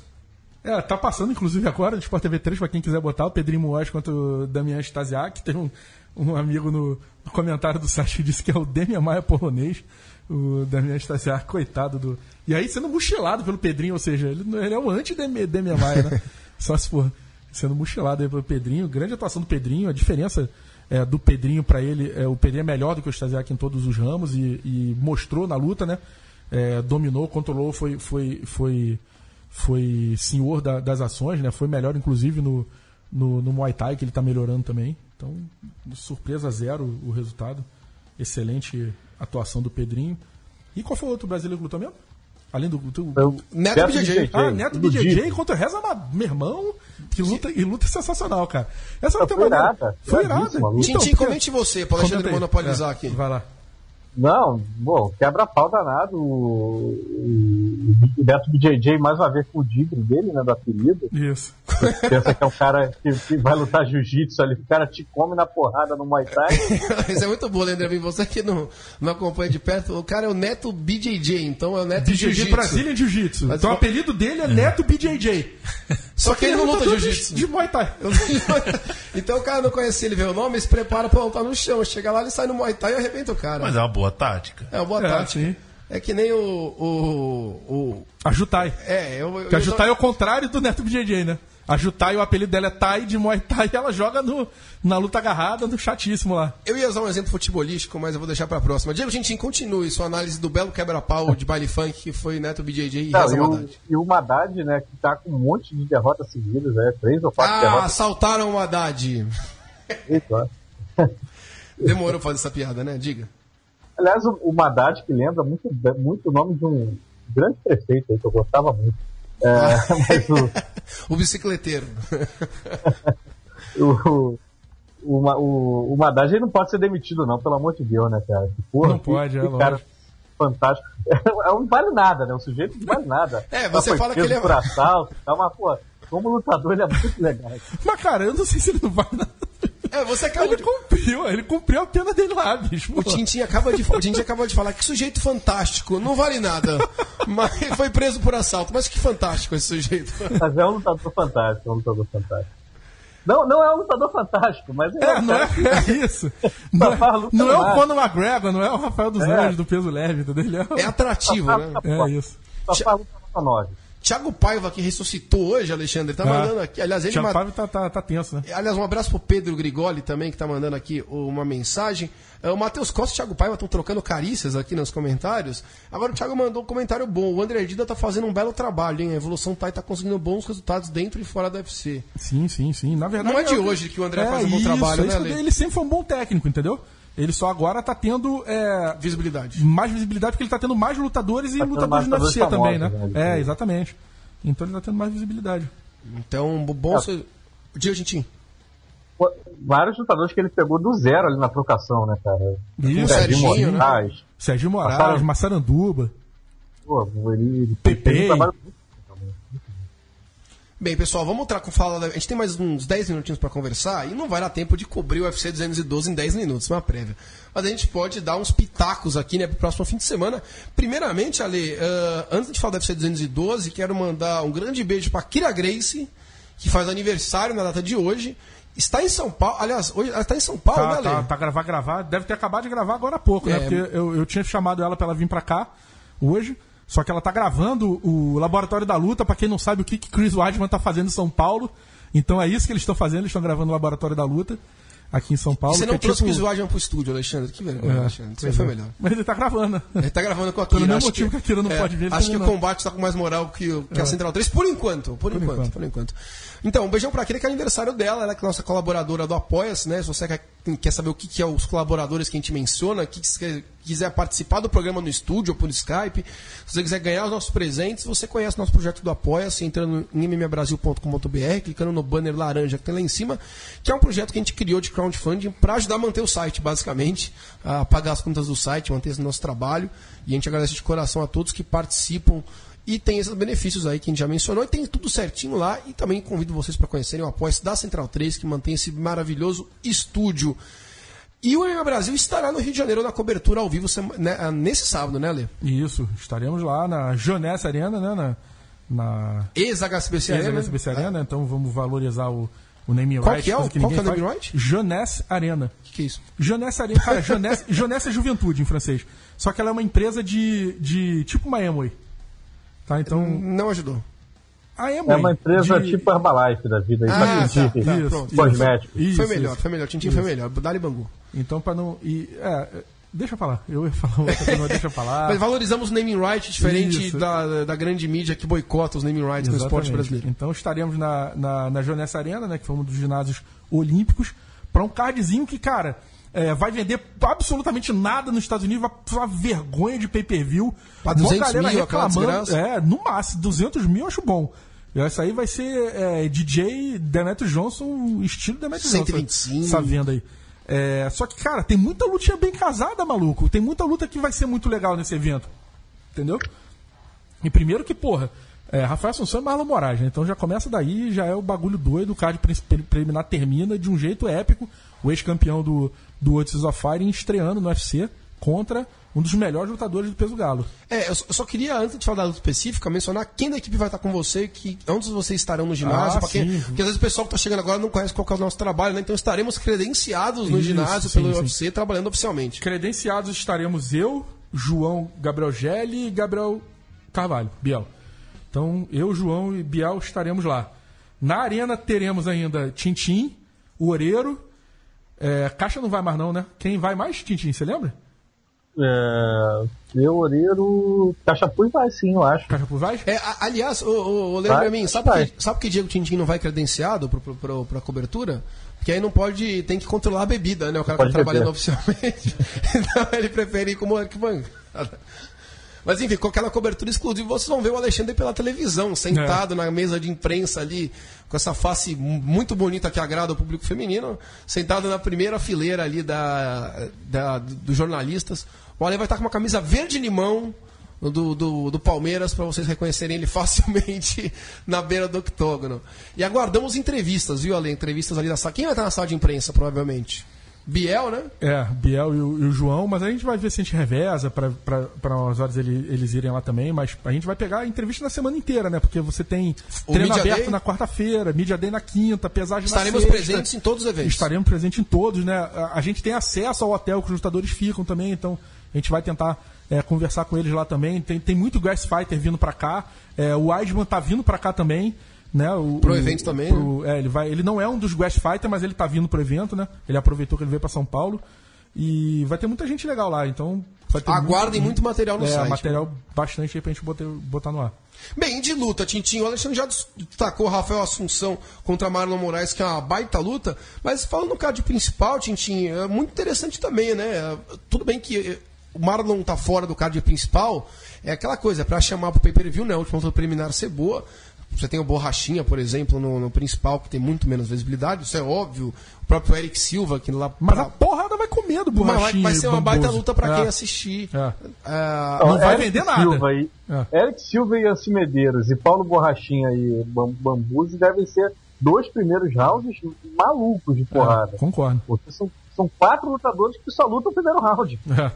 S2: É, tá passando inclusive agora no Sport TV 3 pra quem quiser botar o Pedrinho Moaz contra o Damian Stasiak. Tem um, um amigo no, no comentário do site que disse que é o Demian Maia polonês. O Damian Stasiak, coitado do. E aí sendo mochilado pelo Pedrinho, ou seja, ele, ele é o anti-Demian Maia, né? Só se for sendo mochilado aí pelo Pedrinho. Grande atuação do Pedrinho, a diferença é, do Pedrinho pra ele, é, o Pedrinho é melhor do que o Stasiak em todos os ramos e, e mostrou na luta, né? É, dominou, controlou, foi, foi, foi, foi senhor da- das ações, né? Foi melhor, inclusive, no, no, no Muay Thai, que ele está melhorando também. Então, surpresa zero o resultado. Excelente atuação do Pedrinho. E qual foi o outro brasileiro que lutou mesmo? Além do. do-
S4: Foi o
S1: Neto
S4: Neto
S1: BJJ.
S4: BJJ.
S2: ah, Neto
S4: do
S2: BJJ contra o Reza meu irmão, que luta, e luta sensacional, cara. Essa luta é
S4: Foi
S2: maneira.
S4: irada,
S2: Foi irada.
S4: luta.
S1: Tintim,
S2: porque-
S1: comente você, para
S2: Comenta aí.
S1: monopolizar
S2: É,
S1: aqui.
S2: Vai lá.
S4: Não, bom, quebra-pau danado. O, o, o Beto BJJ, mais uma vez com o digno dele, né, do apelido.
S2: Isso.
S4: Pensa que é um cara que, que vai lutar jiu-jitsu ali, o cara te come na porrada no Muay Thai.
S1: Isso é muito bom, Leandro. Vim, Você que não, não acompanha de perto, o cara é o Neto BJJ, então é o Neto
S2: BJJ
S1: Jiu-Jitsu.
S2: Brazilian Jiu-Jitsu.
S1: Mas
S2: Então o apelido dele é Neto BJJ.
S1: Só que ele não luta Jiu-Jitsu.
S2: De, de Muay Thai.
S1: então o cara não conhece ele, vê o nome, se prepara pra lutar no chão. Chega lá, ele sai no Muay Thai e arrebenta o cara.
S3: Mas é uma boa tática.
S1: É uma boa
S2: É,
S1: tática.
S2: sim.
S1: É que nem o. o, o
S2: A Jutai.
S1: é, eu, eu,
S2: Porque a
S1: eu-
S2: Jutai é o contrário do Neto BJJ, né? A Jutai, o apelido dela é Tai de Muay Thai e ela joga no, na luta agarrada, no chatíssimo lá.
S1: Eu ia usar um exemplo futebolístico, mas eu vou deixar pra próxima. Diego Gentin, continue sua análise do belo quebra-pau de baile funk que foi Neto BJJ e
S4: Não,
S1: Reza
S4: e, o,
S1: Haddad.
S4: e o Haddad, né, que tá com um monte de derrotas seguidas, né, três ou quatro
S1: Ah,
S4: derrotas
S1: assaltaram o Haddad.
S4: seguidas. ó.
S1: Demorou pra fazer essa piada, né? Diga.
S4: Aliás, o, o Haddad que lembra muito, muito o nome de um grande prefeito aí, que eu gostava muito. É, o,
S1: O bicicleteiro.
S4: o, o, o, o ele não pode ser demitido, não, pelo amor de Deus, né, cara? Porra,
S2: Não
S4: que-
S2: pode, é
S4: que cara
S2: lógico.
S4: fantástico. É, um vale nada, né? O sujeito não vale nada.
S1: É, você fala que ele é-
S4: por assalto tal, mas, pô, como lutador ele é muito legal.
S2: Mas, cara, eu não sei se ele não vai. Não.
S1: É, você acabou
S2: Ele
S1: de.
S2: cumpriu, ele cumpriu a pena dele lá, bicho.
S1: O Tintin acaba de, o Tintin acabou de falar que sujeito fantástico, não vale nada. Mas foi preso por assalto. Mas que fantástico esse sujeito.
S4: Mas é um lutador fantástico, é um lutador fantástico. Não, não é um lutador fantástico, mas é,
S2: É, não é, é isso. Não é, não é o. Conor McGregor, não é o Rafael dos
S4: É.
S2: Anjos do peso leve, entendeu? Ele
S1: É atrativo, né?
S2: É, é isso.
S4: só faz luta nota 9.
S1: Thiago Paiva, que ressuscitou hoje, Alexandre, tá
S2: Ah.
S1: mandando aqui. Aliás, ele
S2: Thiago Fábio tá, tá, tá tenso, né?
S1: Aliás, um abraço pro Pedro Grigoli também, que tá mandando aqui uma mensagem. É, O Matheus Costa e o Thiago Paiva estão trocando carícias aqui nos comentários. Agora o Thiago mandou um comentário bom. O André Dida tá fazendo um belo trabalho, hein? A Evolução Thai tá conseguindo bons resultados dentro e fora da UFC.
S2: Sim, sim, sim. Na verdade.
S1: Não é de
S2: eu-
S1: hoje que o André faz um bom trabalho,
S2: é
S1: né,
S2: isso? Ele sempre foi um bom técnico, entendeu? Ele só agora tá tendo é,
S1: Visibilidade.
S2: mais visibilidade porque ele tá tendo mais lutadores e
S4: Tá
S2: lutadores no UFC também, né?
S4: né?
S2: É,
S4: Ele-
S2: exatamente. Então ele tá tendo mais visibilidade.
S1: Então, bom. ser- Diego Gentin.
S4: Pô, Vários lutadores que ele pegou do zero ali na trocação, né, cara?
S2: Isso,
S1: Serginho, né?
S4: Moraes.
S2: Sérgio Moraes, Massaranduba.
S4: Pô, ele, ele
S2: Pepe.
S4: um trabalho muito
S1: Bem, pessoal, vamos entrar com fala. da- A gente tem mais uns 10 minutinhos pra conversar e não vai dar tempo de cobrir o UFC 212 em 10 minutos, uma prévia. Mas a gente pode dar uns pitacos aqui, né, pro próximo fim de semana. Primeiramente, Ale, ah, antes de falar do UFC 212, quero mandar um grande beijo pra Kira Grace, que faz aniversário na data de hoje. Está em São Paulo, aliás, hoje ela está em São Paulo,
S2: Tá,
S1: né,
S2: tá,
S1: Ale?
S2: tá gravar, gravar. Deve ter acabado de gravar agora há pouco, né?
S1: É.
S2: Porque eu, eu tinha chamado ela pra ela vir pra cá hoje. Só que ela tá gravando o Laboratório da Luta, pra quem não sabe o que, que Chris Weidman tá fazendo em São Paulo. Então é isso que eles estão fazendo, eles estão gravando o Laboratório da Luta aqui em São Paulo.
S1: Você não
S2: que é
S1: trouxe o
S2: tipo-
S1: Chris Weidman pro estúdio, Alexandre. Que vergonha,
S2: É,
S1: Alexandre. Isso
S2: pois
S1: foi
S2: é.
S1: melhor.
S2: Mas ele tá gravando.
S1: Ele tá gravando com a
S2: Pelo
S1: Kira.
S2: mesmo
S1: Acho
S2: motivo que a Kira não pode vir, ele
S1: Acho que
S2: também
S1: o
S2: não.
S1: combate tá com mais moral que, o- que a
S2: É.
S1: Central 3, por enquanto. Por, enquanto,
S2: enquanto.
S1: por enquanto. Então, um beijão pra Kira, que é aniversário dela. Ela é nossa colaboradora do Apoia-se, né? Se você quer saber o que, que é os colaboradores que a gente menciona, que quiser, participar do programa no estúdio ou por Skype, se você quiser ganhar os nossos presentes, você conhece nosso projeto do Apoia-se, entrando em mmbrasil.com.br, clicando no banner laranja que tem lá em cima, que é um projeto que a gente criou de crowdfunding para ajudar a manter o site, basicamente, a pagar as contas do site, manter esse nosso trabalho. E a gente agradece de coração a todos que participam e tem esses benefícios aí que a gente já mencionou e tem tudo certinho lá. E também convido vocês para conhecerem o apoio da Central 3, que mantém esse maravilhoso estúdio. E o MMA Brasil estará no Rio de Janeiro na cobertura ao vivo né, nesse sábado, né, Lê?
S2: Isso, estaremos lá na Janessa Arena, né? Na, na
S1: Ex-HSBC Arena.
S2: SBC Arena, então vamos valorizar o, o naming
S1: Qual
S2: right.
S1: que é o-
S2: coisa
S1: qual que é o naming
S2: faz.
S1: right?
S2: Jeunesse Arena.
S1: O que, que é isso?
S2: Jeunesse Arena, cara, Jeunesse, Jeunesse é juventude em francês. Só que ela é uma empresa de, de tipo uma Amway. Tá, então...
S1: Não ajudou.
S2: A Amway...
S4: É uma empresa
S2: de-
S4: tipo Herbalife da vida.
S1: Ah, tá, tá,
S2: Isso,
S1: pronto.
S4: Cosmético.
S2: Isso,
S1: foi melhor,
S2: isso.
S1: foi melhor. Tintin foi melhor. Dali Bangu.
S2: Então, pra não... E, é, é, deixa eu falar. Eu ia falar outra coisa, mas deixa eu falar.
S1: Mas valorizamos o naming right diferente
S2: Ah. Isso.
S1: da, da grande mídia que boicota os naming rights no esporte
S2: Exatamente.
S1: brasileiro.
S2: Então estaremos na, na, na Joanessa Arena, né, que foi um dos ginásios olímpicos, para um cardzinho que, cara, é, vai vender absolutamente nada nos Estados Unidos, vai uma vergonha de pay-per-view.
S1: Pra
S2: Mó
S1: 200
S2: galera
S1: mil,
S2: reclamando. É, no máximo, 200 mil eu acho bom. Essa aí vai ser é, DJ Demetrio Johnson, estilo Demetrio
S1: 125.
S2: Johnson. Essa venda aí. É, só que, cara, tem muita lutinha bem casada, maluco. Tem muita luta que vai ser muito legal nesse evento. Entendeu? E primeiro que, porra, é, Rafael Assunção e Marlon Moraes, né? Então já começa daí, já é o bagulho doido, o card pre- pre- preliminar termina de um jeito épico. O ex-campeão do, do Otis of Fire estreando no UFC contra um dos melhores lutadores do peso galo.
S1: É, eu só- queria, antes de falar da luta específica, mencionar quem da equipe vai estar com você, que onde vocês estarão no ginásio,
S2: Ah,
S1: quem- porque às vezes o pessoal que está chegando agora não conhece qual que é o nosso trabalho, né? Então estaremos credenciados no
S2: Isso,
S1: ginásio
S2: sim,
S1: pelo
S2: sim.
S1: UFC, trabalhando oficialmente.
S2: Credenciados estaremos eu, João Gabriel Gelli e Gabriel Carvalho, Biel. Então, eu, João e Biel estaremos lá. Na arena teremos ainda Tintim, o Oreiro. É, Caixa não vai mais não, né? Quem vai mais, Tintim, você lembra?
S4: É, eu, Oreiro, Cachapuz vai sim, eu acho.
S2: Caixa por vai?
S1: É, a- aliás, ô, lembra
S4: Vai,
S1: mim, sabe
S4: vai.
S1: que, sabe que Diego Tintin não vai credenciado pro, pro, pro, pra cobertura? Porque aí não pode, tem que controlar a bebida, né? O cara que tá trabalhando oficialmente. então ele prefere ir como arquibancada. Mas enfim, com aquela cobertura exclusiva, vocês vão ver o Alexandre pela televisão, sentado
S2: É.
S1: na mesa de imprensa ali, com essa face mu- muito bonita que agrada o público feminino, sentado na primeira fileira ali da, da- dos jornalistas. O Ale vai estar com uma camisa verde-limão do, do, do Palmeiras para vocês reconhecerem ele facilmente na beira do octógono. E aguardamos entrevistas, viu, Ale? Entrevistas ali da sala. Quem vai estar na sala de imprensa, provavelmente? Biel, né?
S2: É, Biel e o, e o João, mas a gente vai ver se a gente reveza para as horas ele- eles irem lá também, mas a gente vai pegar a entrevista na semana inteira, né? Porque você tem
S1: O
S2: treino
S1: Media
S2: aberto
S1: Day?
S2: na quarta-feira, Media Day na quinta, pesagem
S1: Estaremos
S2: na sexta.
S1: presentes em todos os eventos.
S2: Estaremos presentes em todos, né? A, a gente tem acesso ao hotel que os lutadores ficam também, então a gente vai tentar é, conversar com eles lá também. Tem, tem muito Grass Fighter vindo pra cá. É, o Weidman tá vindo pra cá também. Né? O,
S1: Pro
S2: o-
S1: evento também,
S2: pro- é, ele, vai, ele não é um dos Grass Fighter, mas ele tá vindo pro evento, né? Ele aproveitou que ele veio pra São Paulo. E vai ter muita gente legal lá, então. Vai ter
S1: Aguardem muito material no
S2: é,
S1: site.
S2: material bastante aí pra gente botar, botar no ar.
S1: Bem, de luta, Tintinho, o Alexandre já destacou Rafael Assunção contra Marlon Moraes, que é uma baita luta, mas falando no card principal, Tintinho, é muito interessante também, né? Tudo bem que o Marlon tá fora do card principal, é aquela coisa, é pra chamar pro pay-per-view, né? A última luta preliminar ser boa. Você tem o Borrachinha, por exemplo, no, no principal, que tem muito menos visibilidade, isso é óbvio. O próprio Eric Silva, que lá.
S2: Mas
S1: pra-
S2: a porrada vai comer do
S1: mas vai,
S2: borrachinha.
S1: vai ser uma baita luta pra
S2: É.
S1: quem assistir.
S2: É.
S1: Ah,
S2: Não vai
S4: Eric
S2: vender nada.
S4: Silva e,
S2: É.
S4: Eric Silva e Anci Medeiros e Paulo Borrachinha e Bam- Bambuzi devem ser dois primeiros rounds malucos de porrada.
S2: É, concordo.
S4: Porque são, são quatro lutadores que só lutam o primeiro round.
S2: É.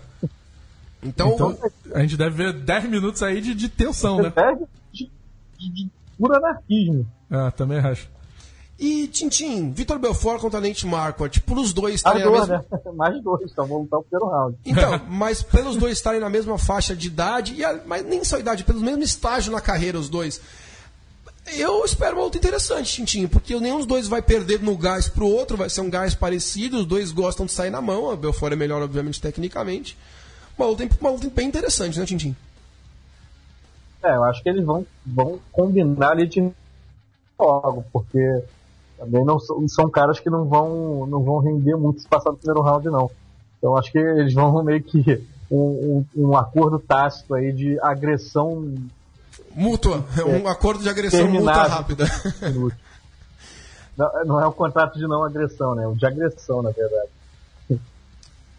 S1: então,
S2: Então, a gente deve ver 10 minutos aí de, de tensão, né?
S4: É de, de, de puro anarquismo.
S2: É, também acho.
S1: E, Tintim, Vitor Belfort contra Nate Marquardt, por os dois
S4: Mais
S1: estarem na
S4: dois,
S1: mesma...
S4: né? Mais dois, então vão lutar o primeiro round.
S1: Então, mas pelos dois estarem na mesma faixa de idade, e a- mas nem só idade, pelos mesmo estágio na carreira, os dois. Eu espero uma luta interessante, Tintinho, porque nenhum dos dois vai perder no gás pro outro, vai ser um gás parecido, os dois gostam de sair na mão, a Belfort é melhor, obviamente, tecnicamente. Uma luta, uma luta bem interessante, né, Tintim?
S4: É, eu acho que eles vão, vão combinar ali de logo, porque Também não são, são caras que não vão, não vão render muito se passar no primeiro round, não. Então acho que eles vão meio que um, um, um acordo tácito aí de agressão
S1: Mútua, é um acordo de agressão mútua rápida.
S4: Não, não é o contrato de não agressão, né? O de agressão, na verdade.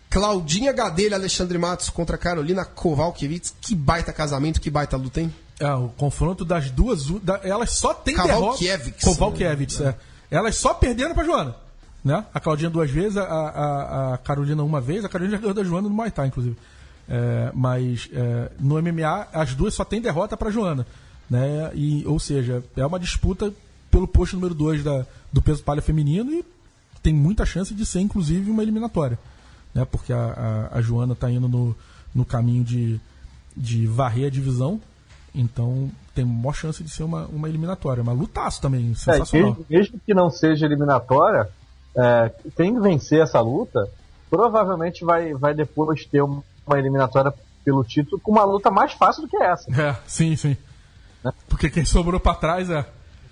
S1: Claudinha Gadelha, Alexandre Matos contra Carolina Kovalkiewicz. Que baita casamento, que baita luta, hein?
S2: É, o confronto das duas. da- elas só tem derrota. Kovalkiewicz, é. Elas só perderam pra Joana. Né? A Claudinha duas vezes, a, a, a Carolina uma vez. A Carolina já ganhou da Joana no Muay Thai, inclusive. É, mas é, no MMA, as duas só tem derrota pra Joana. Né? E, ou seja, é uma disputa pelo posto número 2 do peso palha feminino e tem muita chance de ser, inclusive, uma eliminatória. Né? Porque a, a, a Joana está indo no, no caminho de, de varrer a divisão. Então tem maior chance de ser uma, uma eliminatória. Uma lutaço também,
S4: É,
S2: sensacional.
S4: mesmo, mesmo que não seja eliminatória, é, quem vencer essa luta provavelmente vai, vai depois ter uma uma eliminatória pelo título com uma luta mais fácil do que essa.
S2: É, sim, sim. Porque quem sobrou pra trás é.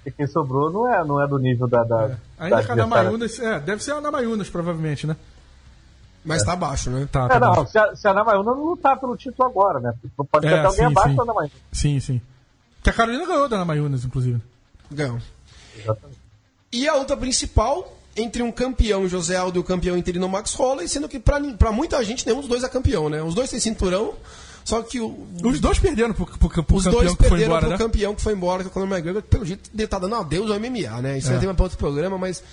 S4: Porque quem sobrou não é, não é do nível da. da,
S2: Ainda
S4: da
S2: que a
S4: adversária.
S2: Namayunas. É, deve ser a Namayunas, provavelmente, né?
S1: Mas tá abaixo, né?
S2: Tá, tá
S4: É, não,
S2: bom.
S4: se a, se a Namayuna não lutar pelo título agora, né? Pode ter
S2: É,
S4: até alguém
S2: sim,
S4: abaixo
S2: sim.
S4: da Namayuna.
S2: Sim, sim. Que a Carolina ganhou da Namayunas, inclusive.
S1: Ganhou.
S4: Exatamente.
S1: E a luta principal entre um campeão José Aldo e o campeão interino Max Holloway, sendo que pra, pra muita gente nenhum dos dois é campeão, né? Os dois têm cinturão, só que o,
S2: Os dois perderam pro, pro, pro
S1: os
S2: campeão
S1: dois
S2: que foi
S1: perderam
S2: embora,
S1: pro
S2: né?
S1: campeão que foi embora, que é o Conor McGregor, que pelo jeito ele tá dando adeus ao MMA, né? Isso
S2: É.
S1: é. tema para outro programa, mas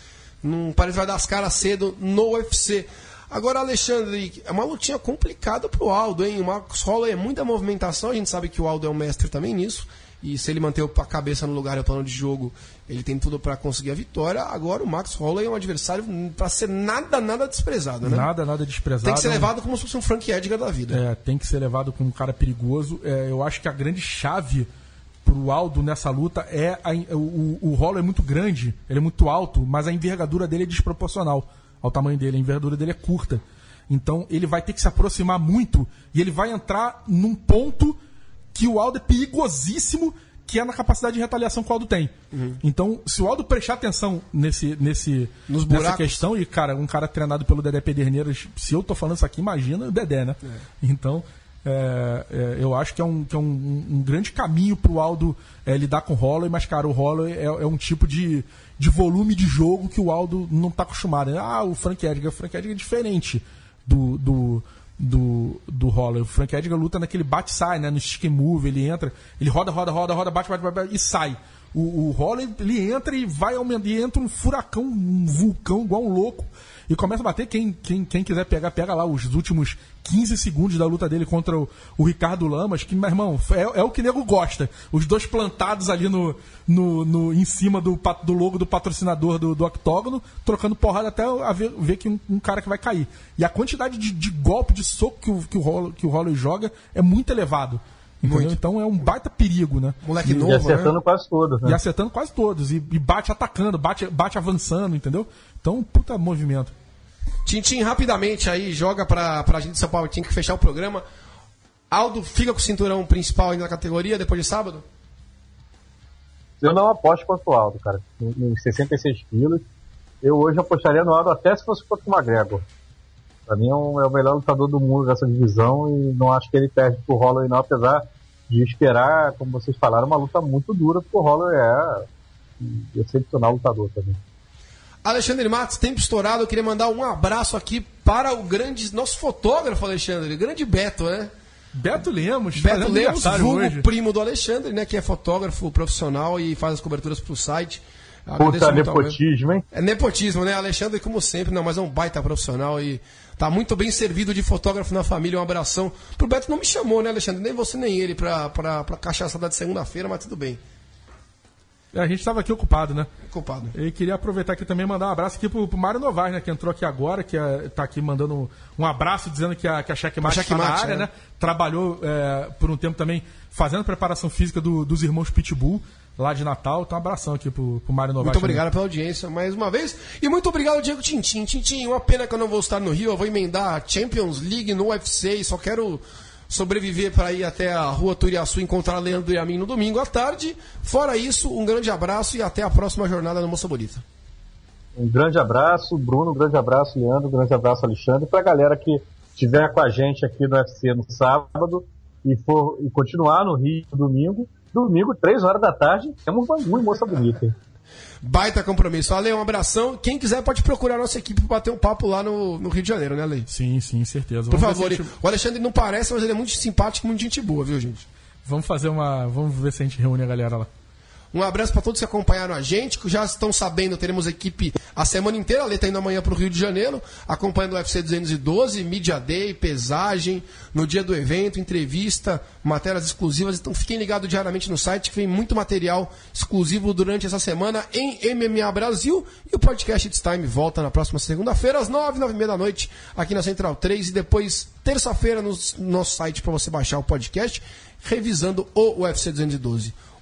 S1: não parece que vai dar as caras cedo no UFC. Agora, Alexandre, é uma lutinha complicada pro Aldo, hein? O Max Holloway é muita movimentação, a gente sabe que o Aldo é um mestre também nisso. E se ele manter a cabeça no lugar e o plano de jogo, ele tem tudo para conseguir a vitória. Agora o Max Holloway é um adversário para ser nada, nada desprezado, né?
S2: Nada, nada desprezado.
S1: Tem que ser levado como se fosse um Frank Edgar da vida.
S2: É, tem que ser levado como um cara perigoso. É, eu acho que a grande chave pro Aldo nessa luta é a- o, o Rolo é muito grande, ele é muito alto, mas a envergadura dele é desproporcional ao tamanho dele. A envergadura dele é curta. Então ele vai ter que se aproximar muito e ele vai entrar num ponto que o Aldo é perigosíssimo, que é na capacidade de retaliação que o Aldo tem. Então, se o Aldo prestar atenção nesse, nesse,
S1: Nos
S2: nessa
S1: buracos.
S2: questão, e cara, um cara treinado pelo Dedé Pederneiras, se eu tô falando isso aqui, imagina o Dedé, né? Então, é, é, eu acho que é um, que é um, um grande caminho pro Aldo é, lidar com o Holloway, mas, cara, o Holloway é, é um tipo de, de volume de jogo que o Aldo não tá acostumado. Ah, o Frank Edgar. O Frank Edgar é diferente do, do, do, do Holloway. O Frank Edgar luta naquele bate-sai, né? No stick move, ele entra, ele roda, roda, roda, roda, bate, bate, bate, bate e sai. O, o Holloway, ele entra e vai aumentando, entra um furacão, um vulcão igual um louco. E começa a bater. Quem, quem, quem quiser pegar, pega lá os últimos 15 segundos da luta dele contra o, o Ricardo Lamas, que, meu irmão, é, é o que nego gosta. Os dois plantados ali no, no, no- em cima do, do logo do patrocinador do, do octógono, trocando porrada até ver, ver que um, um cara que vai cair. E a quantidade de, de golpe, de soco que o, que o, que o Holloway joga é muito elevado.
S1: Muito.
S2: Então é um baita perigo, né?
S1: Moleque
S4: E
S1: novo,
S4: acertando
S1: né?
S4: quase todos, né?
S2: E acertando quase todos. E, e bate atacando, bate, bate avançando, entendeu? Então, puta movimento.
S1: Tintim, rapidamente aí, joga pra, pra gente de São Paulo, tinha que fechar o programa. Aldo fica com o cinturão principal ainda na categoria depois de sábado?
S4: Eu não aposto contra o Aldo, cara. Em em 66 quilos. Eu hoje apostaria no Aldo até se fosse contra o McGregor. Pra mim é, um- é o melhor lutador do mundo dessa divisão e não acho que ele perde pro Holloway não, apesar de esperar, como vocês falaram, uma luta muito dura, porque o Holloway é um excepcional lutador também.
S1: Alexandre Matos, tempo estourado, eu queria mandar um abraço aqui para o grande, nosso fotógrafo Alexandre, grande Beto, né?
S2: Beto Lemos,
S1: Beto Lemos, vulgo
S2: hoje.
S1: primo do Alexandre, né? Que é fotógrafo profissional e faz as coberturas pro site.
S4: Puta nepotismo, hein?
S1: É nepotismo, né? Alexandre, como sempre, não, mas é um baita profissional e tá muito bem servido de fotógrafo na família. Um abração. Pro Beto não me chamou, né, Alexandre? Nem você nem ele pra, pra, pra cachaçada de segunda-feira, mas tudo bem.
S2: É, A gente estava aqui ocupado, né?
S1: Culpado.
S2: E queria aproveitar aqui também e mandar um abraço aqui pro, pro Mário Novaes, né? Que entrou aqui agora, que é, tá aqui mandando um abraço, dizendo que a, que a Checkmate está na área,
S1: é.
S2: né? Trabalhou é, por um tempo também fazendo preparação física do- dos irmãos Pitbull lá de Natal. Então, um abração aqui pro, pro Mário Novaes.
S1: Muito
S2: também.
S1: obrigado pela audiência mais uma vez. E muito obrigado, Diego Tintim. Tintim, uma pena que eu não vou estar no Rio. Eu vou emendar a Champions League no UFC e só quero sobreviver para ir até a rua Turiaçu encontrar Leandro e a mim no domingo à tarde. Fora isso, um grande abraço e até a próxima jornada no Moça Bonita.
S4: Um grande abraço, Bruno, um grande abraço, Leandro, um grande abraço, Alexandre, para a galera que estiver com a gente aqui no UFC no sábado e for e continuar no Rio no domingo. Domingo, 3 horas da tarde, temos Bangu e Moça Bonita.
S1: Baita compromisso. Ale, um abração. Quem quiser pode procurar a nossa equipe para bater um papo lá no, no Rio de Janeiro, né, Ale?
S2: Sim, sim, certeza.
S1: Por
S2: Vamos
S1: favor,
S2: gente-
S1: o Alexandre não parece, mas ele é muito simpático, muito gente boa, viu, gente?
S2: Vamos fazer uma. Vamos ver se a gente reúne a galera lá.
S1: Um abraço para todos que acompanharam a gente, que já estão sabendo, teremos equipe a semana inteira. A Lê tá indo amanhã para o Rio de Janeiro, acompanhando o UFC 212, Media Day, pesagem, no dia do evento, entrevista, matérias exclusivas. Então fiquem ligados diariamente no site, que vem muito material exclusivo durante essa semana em MMA Brasil. E o podcast It's Time volta na próxima segunda-feira, às nove, nove e meia da noite, aqui na Central 3. E depois, terça-feira, no nosso site para você baixar o podcast, revisando o UFC 212.